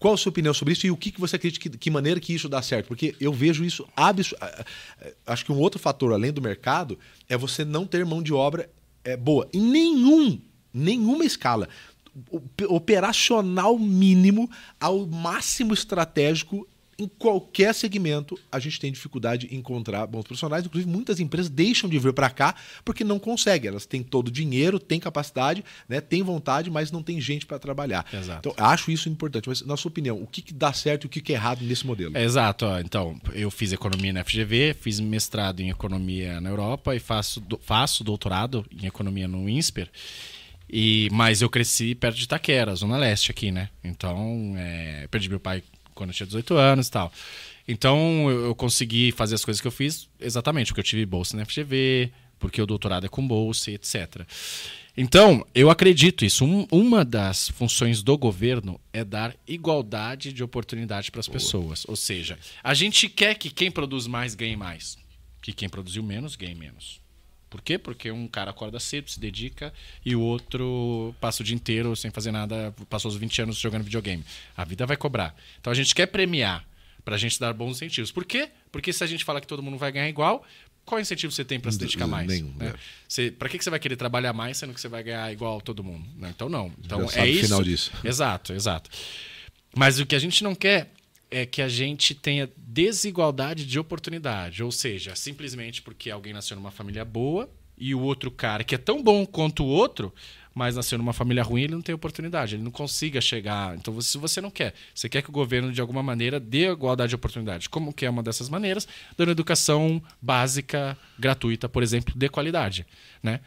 Qual a sua opinião sobre isso e o que, você acredita que, que maneira que isso dá certo? Porque eu vejo isso absurdo. Acho que um outro fator, além do mercado, é você não ter mão de obra é, boa. Em nenhum, nenhuma escala. Operacional mínimo ao máximo estratégico em qualquer segmento a gente tem dificuldade em encontrar bons profissionais. Inclusive, muitas empresas deixam de vir para cá porque não conseguem. Elas têm todo o dinheiro, têm capacidade, né, têm vontade, mas não tem gente para trabalhar. Exato. Então, acho isso importante. Mas, na sua opinião, o que, que dá certo e o que, que é errado nesse modelo? Exato. Então, eu fiz economia na FGV, fiz mestrado em economia na Europa e faço, faço doutorado em economia no INSPER. E, mas eu cresci perto de Itaquera, Zona Leste aqui, né? Então, é, perdi meu pai quando eu tinha 18 anos e tal. Então eu consegui fazer as coisas que eu fiz exatamente porque eu tive bolsa na FGV, porque o doutorado é com bolsa, etc. Então, eu acredito isso. Um, uma das funções do governo é dar igualdade de oportunidade para as pessoas. Ou seja, a gente quer que quem produz mais ganhe mais, que quem produziu menos ganhe menos. Por quê? Porque um cara acorda cedo, se dedica, e o outro passa o dia inteiro sem fazer nada, passou os 20 anos jogando videogame. A vida vai cobrar. Então a gente quer premiar para a gente dar bons incentivos. Por quê? Porque se a gente fala que todo mundo vai ganhar igual, qual incentivo você tem para se dedicar mais? Nenhum, né? é. Para que que você vai querer trabalhar mais sendo que você vai ganhar igual todo mundo? Então não. Então Já é sabe isso. final disso. Exato, exato. Mas o que a gente não quer é que a gente tenha desigualdade de oportunidade, ou seja, simplesmente porque alguém nasceu numa família boa e o outro cara que é tão bom quanto o outro, mas nasceu numa família ruim, ele não tem oportunidade, ele não consiga chegar. Então, se você não quer, você quer que o governo de alguma maneira dê igualdade de oportunidade. Como que é uma dessas maneiras? Dando educação básica gratuita, por exemplo, de qualidade, né?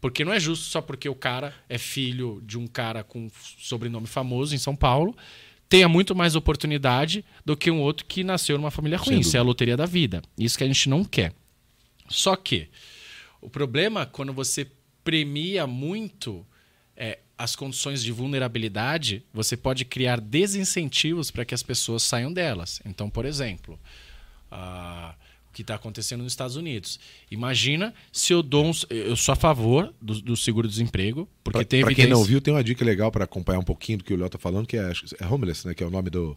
Porque não é justo só porque o cara é filho de um cara com sobrenome famoso em São Paulo tenha muito mais oportunidade do que um outro que nasceu numa família ruim. Isso é a loteria da vida. Isso que a gente não quer. Só que o problema quando você premia muito é, as condições de vulnerabilidade, você pode criar desincentivos para que as pessoas saiam delas. Então, por exemplo, ah, que está acontecendo nos Estados Unidos. Imagina se eu dou um, eu sou a favor do, do seguro-desemprego, porque Pra, pra quem não viu, tem uma dica legal para acompanhar um pouquinho do que o Léo tá falando, que é, é Homeless, né? Que é o nome do.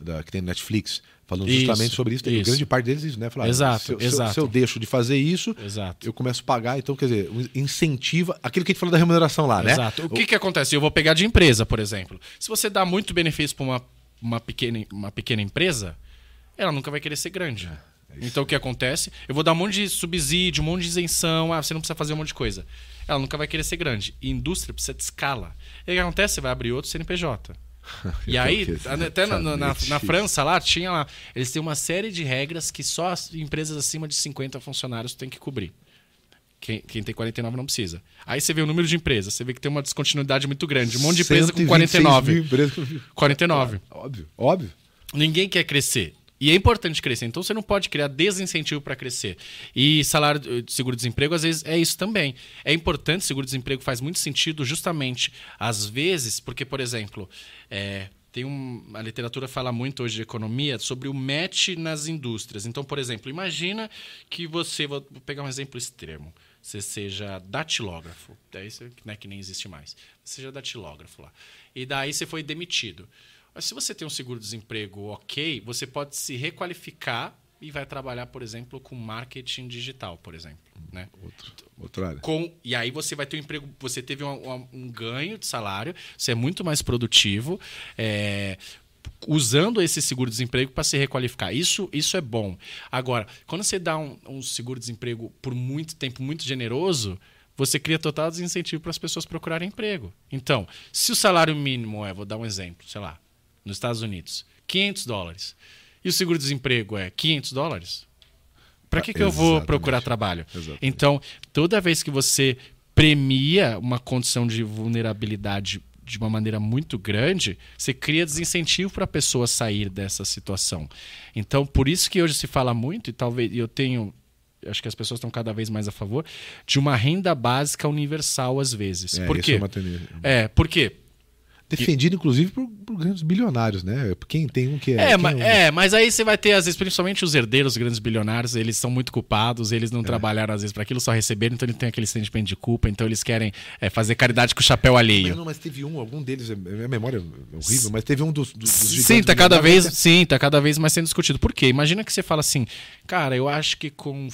Da, que tem Netflix, falando Isso, justamente sobre isso. Tem isso. grande parte deles, isso, né? Falar, Exato, se, eu- se eu- exato. Se eu deixo de fazer isso, Exato. eu começo a pagar. Então, quer dizer, incentiva. Aquilo que a gente falou da remuneração lá, né? Exato. O que, que acontece? Eu vou pegar de empresa, por exemplo. Se você dá muito benefício para uma, uma, pequena, uma pequena empresa, ela nunca vai querer ser grande. Então o que acontece? Eu vou dar um monte de subsídio, um monte de isenção, ah, você não precisa fazer um monte de coisa. Ela nunca vai querer ser grande. E indústria precisa de escala. E o que acontece? Você vai abrir outro CNPJ. E aí, até na, na- na-. França lá, tinha lá. Eles têm uma série de regras que só as empresas acima de 50 funcionários têm que cobrir. Quem, quem tem 49 não precisa. Aí você vê o número de empresas, você vê que tem uma descontinuidade muito grande. Um monte de empresa com 126 49. mil empresas com- 49. Óbvio, óbvio. Ninguém quer crescer. E é importante crescer. Então você não pode criar desincentivo para crescer. E salário de seguro-desemprego, às vezes, é isso também. É importante, seguro-desemprego faz muito sentido, justamente, às vezes, porque, por exemplo, é, tem um, a literatura fala muito hoje de economia sobre o match nas indústrias. Então, por exemplo, imagina que você, vou pegar um exemplo extremo, você seja datilógrafo, daí você, né, que nem existe mais, você seja datilógrafo lá. E daí você foi demitido. Mas se você tem um seguro-desemprego ok, você pode se requalificar e vai trabalhar, por exemplo, com marketing digital, por exemplo. Né? Outro, outra área. Com, e aí você vai ter um emprego, você teve um, um- um ganho de salário, você é muito mais produtivo, é, usando esse seguro-desemprego para se requalificar. Isso, isso é bom. Agora, quando você dá um, um seguro-desemprego por muito tempo muito generoso, você cria total desincentivo para as pessoas procurarem emprego. Então, se o salário mínimo é, vou dar um exemplo, sei lá, nos Estados Unidos, 500 dólares, e o seguro-desemprego é 500 dólares, para que, que eu vou procurar trabalho? Exatamente. Então, toda vez que você premia uma condição de vulnerabilidade de uma maneira muito grande, você cria desincentivo para a pessoa sair dessa situação. Então, por isso que hoje se fala muito, e talvez eu tenho. Acho que as pessoas estão cada vez mais a favor de uma renda básica universal, às vezes. É, por quê? é. É, por quê? Defendido, inclusive, por, por grandes bilionários, né? Quem tem um que é. É, quem ma- um- é, mas aí você vai ter, às vezes, principalmente os herdeiros, os grandes bilionários, eles são muito culpados, eles não trabalharam, às vezes, para aquilo, só receberam, então ele tem aquele sentimento de culpa, então eles querem é, fazer caridade com o chapéu Mas, alheio. não, mas teve um, algum deles, a minha memória é horrível, mas teve um dos, dos, dos Sim, tá cada vez, bilionários sim, tá cada vez mais sendo discutido. Por quê? Imagina que você fala assim, cara, eu acho que com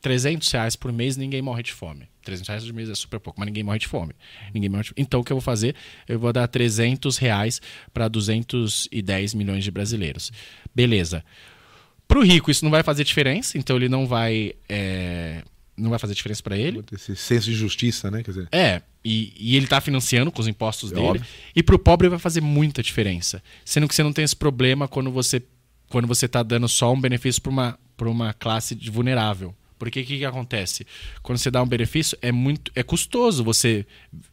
300 reais por mês ninguém morre de fome. 300 reais por mês é super pouco, mas ninguém morre de fome. Ninguém morre de fome. Então o que eu vou fazer? Eu vou dar 300 reais para 210 milhões de brasileiros. Beleza. Para o rico isso não vai fazer diferença, então ele não vai, é, não vai fazer diferença para ele. Esse senso de justiça, né? Quer dizer, É, e, e ele tá financiando com os impostos É dele. óbvio. E pro pobre vai fazer muita diferença. Sendo que você não tem esse problema quando você quando você tá dando só um benefício para uma, pra uma classe de vulnerável. Porque o que, que acontece? Quando você dá um benefício, é muito é custoso você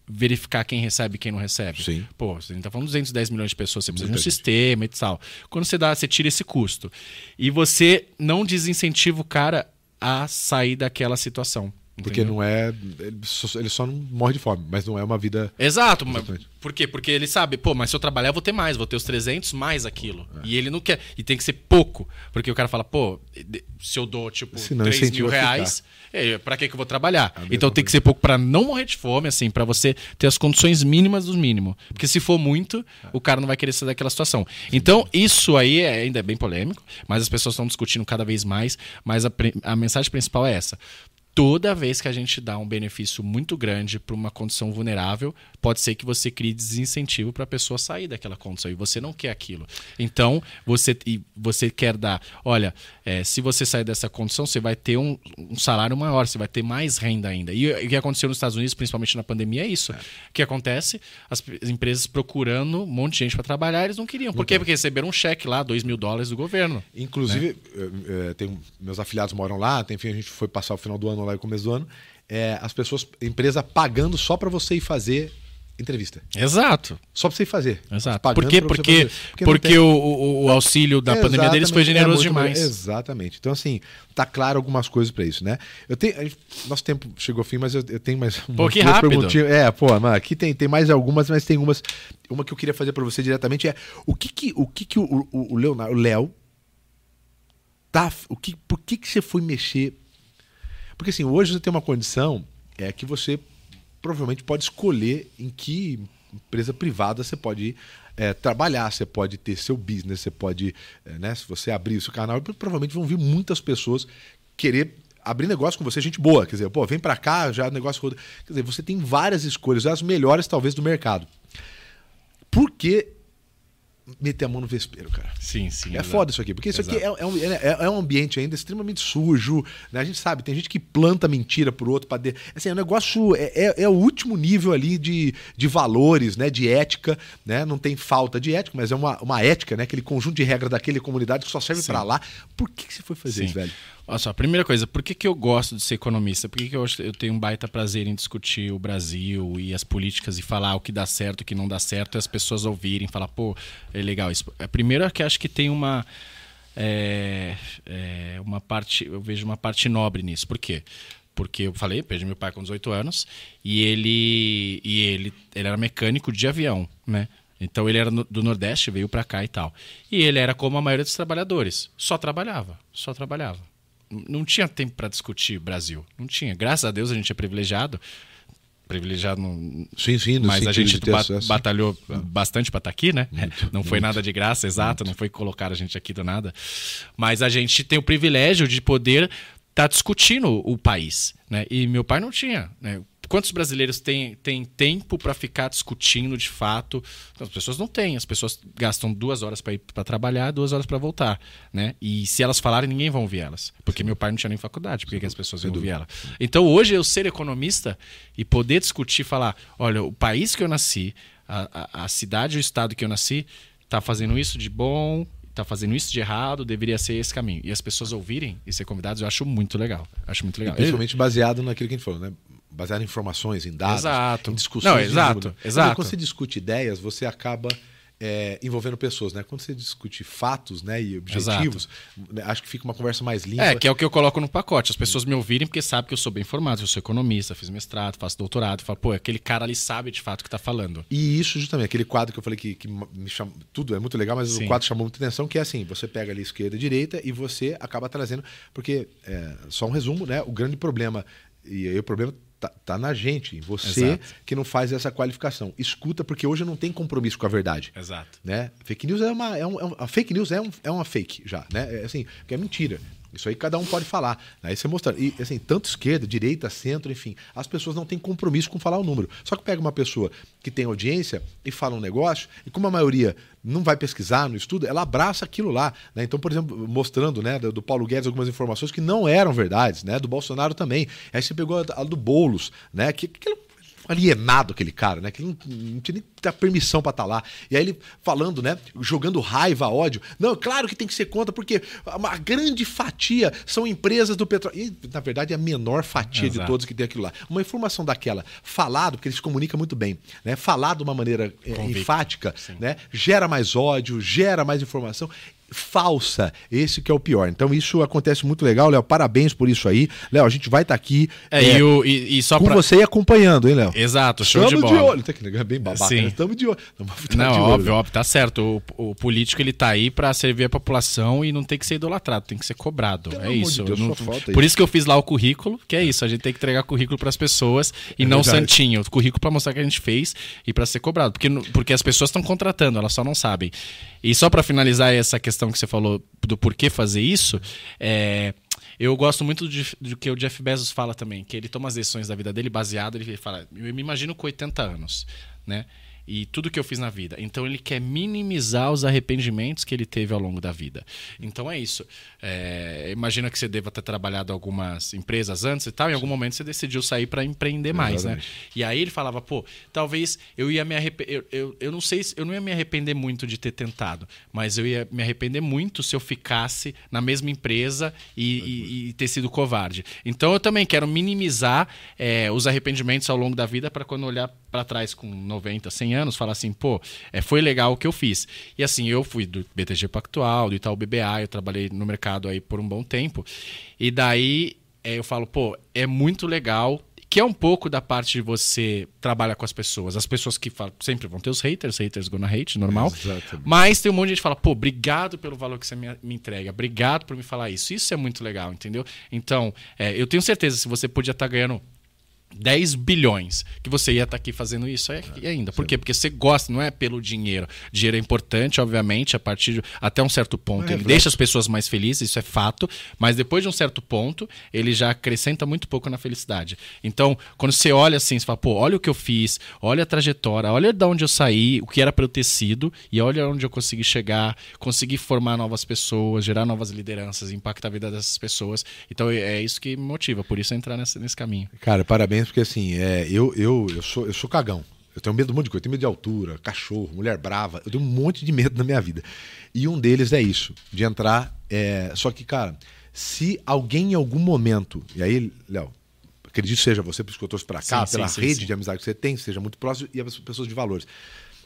verificar quem recebe e quem não recebe. Sim. Pô, você tá falando de 210 milhões de pessoas, você precisa de um sistema e tal. Quando você dá, você tira esse custo. E você não desincentiva o cara a sair daquela situação. Porque Entendeu? não é. Ele só, ele só não morre de fome, mas não é uma vida. Exato, mas por quê? Porque ele sabe, pô, mas se eu trabalhar eu vou ter mais, vou ter os 300 mais aquilo. E ele não quer, e tem que ser pouco, porque o cara fala, pô, se eu dou tipo Senão 3 mil reais, é, pra que que eu vou trabalhar? mesma Então tem que ser pouco pra não morrer de fome, assim, pra você ter as condições mínimas do mínimo. Porque se for muito, o cara não vai querer sair daquela situação. Então isso aí é- ainda é bem polêmico, mas as pessoas estão discutindo cada vez mais, mas a, a mensagem principal é essa. Toda vez que a gente dá um benefício muito grande para uma condição vulnerável, pode ser que você crie desincentivo para a pessoa sair daquela condição e você não quer aquilo. Então, você, e você quer dar, olha, é, se você sair dessa condição, você vai ter um, um salário maior, você vai ter mais renda ainda. E o que aconteceu nos Estados Unidos, principalmente na pandemia, é isso. O que acontece? As empresas procurando um monte de gente para trabalhar, eles não queriam. Por quê? Porque receberam um cheque lá, 2 mil dólares do governo. Inclusive, eh, eh, tem, meus afiliados moram lá, tem, enfim, a gente foi passar o final do ano lá e o começo do ano. eh, as pessoas, empresa pagando só para você ir fazer entrevista. Exato. Só para você ir fazer. Exato. Por quê? Porque, fazer. porque, não tem- o, o- o auxílio da pandemia deles foi Exatamente, é generoso muito demais. Exatamente. Então, assim, tá claro algumas coisas para isso, né? Eu tenho. nosso tempo chegou ao fim, mas eu, eu tenho mais umas Pô, que rápido. perguntinhas. É, pô, mano, aqui tem, tem mais algumas, mas tem umas. Uma que eu queria fazer para você diretamente é o que que o, que que o, o, o Leonardo, o Léo, tá. O que, por que, que você foi mexer? Porque assim, hoje você tem uma condição é que você provavelmente pode escolher em que empresa privada você pode é, trabalhar, você pode ter seu business, você pode, é, né, se você abrir o seu canal, provavelmente vão vir muitas pessoas querer abrir negócio com você, gente boa, quer dizer, pô, vem pra cá, já o negócio roda. Quer dizer, você tem várias escolhas, as melhores talvez do mercado. Por que meter a mão no vespeiro, cara? Sim, sim. É exato. foda isso aqui, porque isso aqui é, Exato. é um, é- é um ambiente ainda extremamente sujo, né? A gente sabe, tem gente que planta mentira pro outro para de... assim, é um negócio é, é, é o último nível ali de, de valores, né? De ética, né? Não tem falta de ética, mas é uma, uma ética, né? Aquele conjunto de regras daquele comunidade que só serve para lá. Por que, que você foi fazer Sim. isso, velho? Olha só, primeira coisa, por que, que eu gosto de ser economista? Por que, que eu, eu tenho um baita prazer em discutir o Brasil e as políticas e falar o que dá certo, o que não dá certo, e as pessoas ouvirem, falar, pô, é legal isso. Primeiro é que acho que tem uma. é, é, uma parte. Eu vejo uma parte nobre nisso. Por quê? Porque eu falei, perdi meu pai com 18 anos, e ele. E ele, ele era mecânico de avião, né? Então ele era do Nordeste, veio pra cá e tal. E ele era como a maioria dos trabalhadores, só trabalhava, só trabalhava. Não tinha tempo para discutir Brasil, não tinha. Graças a Deus a gente é privilegiado, privilegiado não, Sim, sim, no mas a gente ba- acesso. batalhou bastante para estar aqui, né? não foi muito, nada de graça, exato, não foi colocar a gente aqui do nada. Mas a gente tem o privilégio de poder estar discutindo o país, né? E meu pai não tinha, né? Quantos brasileiros têm, têm tempo para ficar discutindo de fato? As pessoas não têm. As pessoas gastam duas horas para ir para trabalhar, duas horas para voltar, né? E se elas falarem, ninguém vai ouvir elas, porque meu pai não tinha nem faculdade. Por que que as pessoas iam ouvir ela? Então hoje eu ser economista e poder discutir, falar, olha, o país que eu nasci, a, a, a cidade, o estado que eu nasci, tá fazendo isso de bom, tá fazendo isso de errado, deveria ser esse caminho. E as pessoas ouvirem e ser convidados, eu acho muito legal. Acho muito E legal. principalmente baseado naquilo que a gente falou, né? Baseado em informações, em dados, Exato. em discussões. Não, exato, exato. Quando você discute ideias, você acaba é, envolvendo pessoas, né? Quando você discute fatos né, e objetivos, né, acho que fica uma conversa mais limpa. É, que é o que eu coloco no pacote. As pessoas me ouvirem porque sabem que eu sou bem informado, eu sou economista, fiz mestrado, faço doutorado. Falo, pô, aquele cara ali sabe de fato o que tá falando. E isso justamente, aquele quadro que eu falei que, que me chama. Tudo é muito legal, mas Sim. o quadro chamou muita atenção, que é assim: você pega ali esquerda e direita e você acaba trazendo. Porque, é, só um resumo, né? O grande problema, e aí o problema tá, tá na gente, em você Exato. que não faz essa qualificação. Escuta, porque hoje não tem compromisso com a verdade. Exato. né? Fake news é uma, é um, é um- a fake news é, um, é uma fake já, né? É assim, que é mentira. Isso aí cada um pode falar. Aí você mostra. E assim, tanto esquerda, direita, centro, enfim, as pessoas não têm compromisso com falar o número. Só que pega uma pessoa que tem audiência e fala um negócio, e como a maioria não vai pesquisar no estudo, ela abraça aquilo lá. né? Então, por exemplo, mostrando né, do, Paulo Guedes algumas informações que não eram verdades, né? Do Bolsonaro também. Aí você pegou a do Boulos, né? Que, que alienado aquele cara, né? Que ele não, não tinha nem a permissão pra estar lá. E aí ele falando, né? Jogando raiva, ódio. Não, claro que tem que ser contra, porque uma grande fatia são empresas do petróleo. E, na verdade, é a menor fatia de Exato. todos que tem aquilo lá. Uma informação daquela, falado, porque ele se comunica muito bem, né? Falado de uma maneira é, enfática, Sim. né? Gera mais ódio, gera mais informação. Falsa. Esse que é o pior. Então isso acontece muito legal, Léo. Parabéns por isso aí. Léo, a gente vai estar tá aqui é, é, e, o, e, e, só com pra... você e acompanhando, hein, Léo? Exato, show Estamos de bola. de olho. Tá aqui, é bem babaca, Sim. Estamos de olho. Não, de óbvio, olho. óbvio, tá certo. O, o, político ele tá aí para servir a população e não tem que ser idolatrado, tem que ser cobrado. Pelo é isso. De Deus, não... Por isso que eu fiz lá o currículo, que é isso, a gente tem que entregar currículo para as pessoas e é não verdade. santinho. O currículo para mostrar que a gente fez e para ser cobrado, porque porque as pessoas estão contratando, elas só não sabem. E só para finalizar essa questão que você falou do porquê fazer isso, é, eu gosto muito do, que o Jeff Bezos fala também, que ele toma as decisões da vida dele baseado, ele fala, eu me imagino com 80 anos, né? E tudo que eu fiz na vida. Então ele quer minimizar os arrependimentos que ele teve ao longo da vida. Então é isso. É, imagina que você deva ter trabalhado algumas empresas antes e tal, em algum momento você decidiu sair para empreender mais, né? E aí ele falava, pô, talvez eu ia me arrepender. Eu, eu, eu não sei se eu não ia me arrepender muito de ter tentado, mas eu ia me arrepender muito se eu ficasse na mesma empresa e, e, e ter sido covarde. Então eu também quero minimizar é, os arrependimentos ao longo da vida para quando olhar para trás com 90, 100 anos, falar assim, pô, é, foi legal o que eu fiz. E assim, eu fui do BTG Pactual, do Itaú BBA, eu trabalhei no mercado aí por um bom tempo. E daí é, eu falo, pô, é muito legal que é um pouco da parte de você trabalhar com as pessoas. As pessoas que falam, sempre vão ter os haters, haters gonna hate, normal. Exatamente. Mas tem um monte de gente que fala, pô, obrigado pelo valor que você me, me entrega, obrigado por me falar isso. Isso é muito legal, entendeu? Então, é, eu tenho certeza, se você podia estar tá ganhando 10 bilhões que você ia estar tá aqui fazendo isso é, ainda. Por quê? Porque você gosta, não é pelo dinheiro. Dinheiro é importante, obviamente, a partir de, até um certo ponto. É, ele deixa as pessoas mais felizes, isso é fato, mas depois de um certo ponto, ele já acrescenta muito pouco na felicidade. Então, quando você olha assim, você fala, pô, olha o que eu fiz, olha a trajetória, olha de onde eu saí, o que era para eu ter sido, e olha onde eu consegui chegar, consegui formar novas pessoas, gerar novas lideranças, impactar a vida dessas pessoas. Então, é isso que me motiva, por isso entrar nesse, nesse caminho. Cara, parabéns parabéns, porque assim, é, eu, eu, eu, sou, eu sou cagão. Eu tenho medo de um monte de coisa. Eu tenho medo de altura, cachorro, mulher brava. Eu tenho um monte de medo na minha vida. E um deles é isso, de entrar. É... Só que, cara, se alguém em algum momento. E aí, Léo, acredito que seja você, por isso que eu trouxe pra cá, sim, pela sim, rede sim, de amizade que você tem, seja muito próximo, e as pessoas de valores.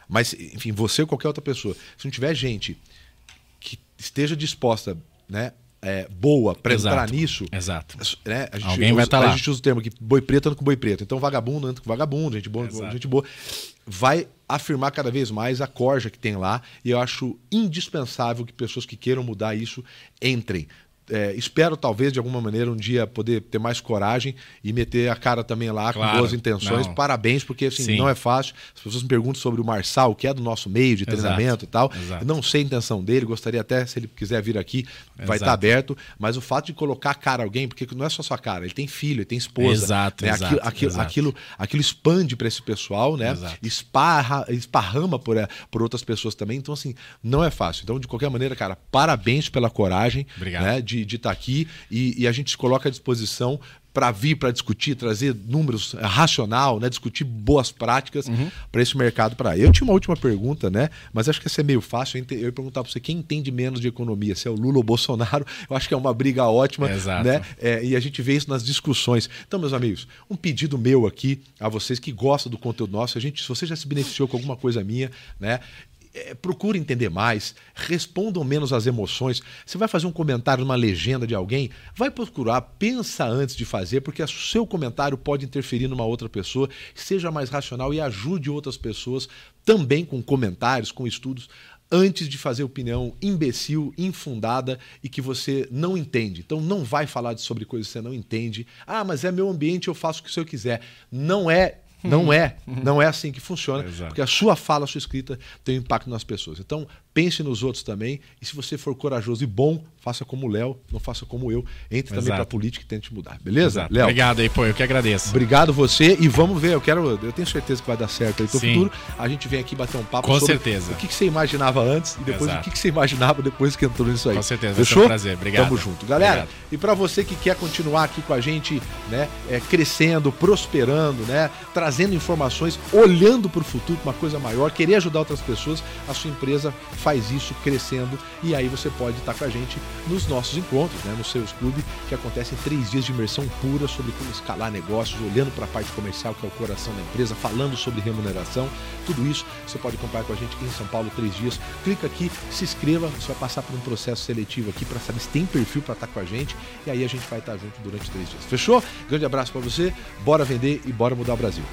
Mas, enfim, você ou qualquer outra pessoa, se não tiver gente que esteja disposta né, é, boa para entrar nisso. Exato. Né, a gente, Alguém usa, vai estar tá lá. A gente usa o termo que boi preto anda com boi preto. Então vagabundo anda com vagabundo, gente boa, Exato. gente boa. Vai afirmar cada vez mais a corja que tem lá e eu acho indispensável que pessoas que queiram mudar isso entrem é, espero talvez de alguma maneira um dia poder ter mais coragem e meter a cara também lá claro, com boas intenções. Não. Parabéns, porque assim, Sim. não é fácil. As pessoas me perguntam sobre o Marçal, que é do nosso meio de treinamento Exato. e tal. Exato. Não sei a intenção dele, gostaria até, se ele quiser vir aqui, vai estar aberto. Mas o fato de colocar a cara a alguém, porque não é só sua cara, ele tem filho, ele tem esposa. Exato, né? aquilo, aquilo, aquilo, aquilo, expande para esse pessoal, né? Esparra, esparrama por, é, por outras pessoas também. Então, assim, não é fácil. Então, de qualquer maneira, cara, parabéns pela coragem. Obrigado. Né? de estar tá aqui e, e, a gente se coloca à disposição para vir, para discutir, trazer números é, racional, né? discutir boas práticas uhum. para esse mercado para. Eu tinha uma última pergunta, né? Mas acho que essa é meio fácil. Eu ia perguntar para você quem entende menos de economia, se é o Lula ou o Bolsonaro. Eu acho que é uma briga ótima, Exato. né? É, e a gente vê isso nas discussões. Então, meus amigos, um pedido meu aqui a vocês que gostam do conteúdo nosso. A gente, se você já se beneficiou com alguma coisa minha, né? É, procure entender mais, respondam menos às emoções. Você vai fazer um comentário numa legenda de alguém, vai procurar, pensa antes de fazer, porque o seu comentário pode interferir numa outra pessoa, seja mais racional e ajude outras pessoas também com comentários, com estudos, antes de fazer opinião imbecil, infundada e que você não entende. Então não vai falar sobre coisas que você não entende. Ah, mas é meu ambiente, eu faço o que eu quiser. Não é não é, não é assim que funciona, porque a sua fala, a sua escrita tem um impacto nas pessoas. Então, pense nos outros também, e se você for corajoso e bom, faça como o Léo, não faça como eu. Entre Exato. também para a política e tente mudar. Beleza, Léo? Obrigado aí, pô, eu que agradeço. Obrigado você e vamos ver, eu quero, eu tenho certeza que vai dar certo aí no futuro. A gente vem aqui bater um papo Com sobre certeza. o que, que você imaginava antes e depois Exato. o que, que você imaginava depois que entrou nisso aí. Com certeza, Fechou? um prazer. Obrigado. Tamo junto. Galera, Obrigado. e para você que quer continuar aqui com a gente, né, é, crescendo, prosperando, né, trazendo informações, olhando para o futuro, uma coisa maior, querer ajudar outras pessoas, a sua empresa faz isso crescendo e aí você pode estar com a gente nos nossos encontros, né, no Seus Clube, que acontecem três dias de imersão pura sobre como escalar negócios, olhando para a parte comercial, que é o coração da empresa, falando sobre remuneração, tudo isso você pode acompanhar com a gente aqui em São Paulo três dias. Clica aqui, se inscreva, você vai passar por um processo seletivo aqui para saber se tem perfil para estar com a gente e aí a gente vai estar junto durante três dias. Fechou? Grande abraço para você, bora vender e bora mudar o Brasil.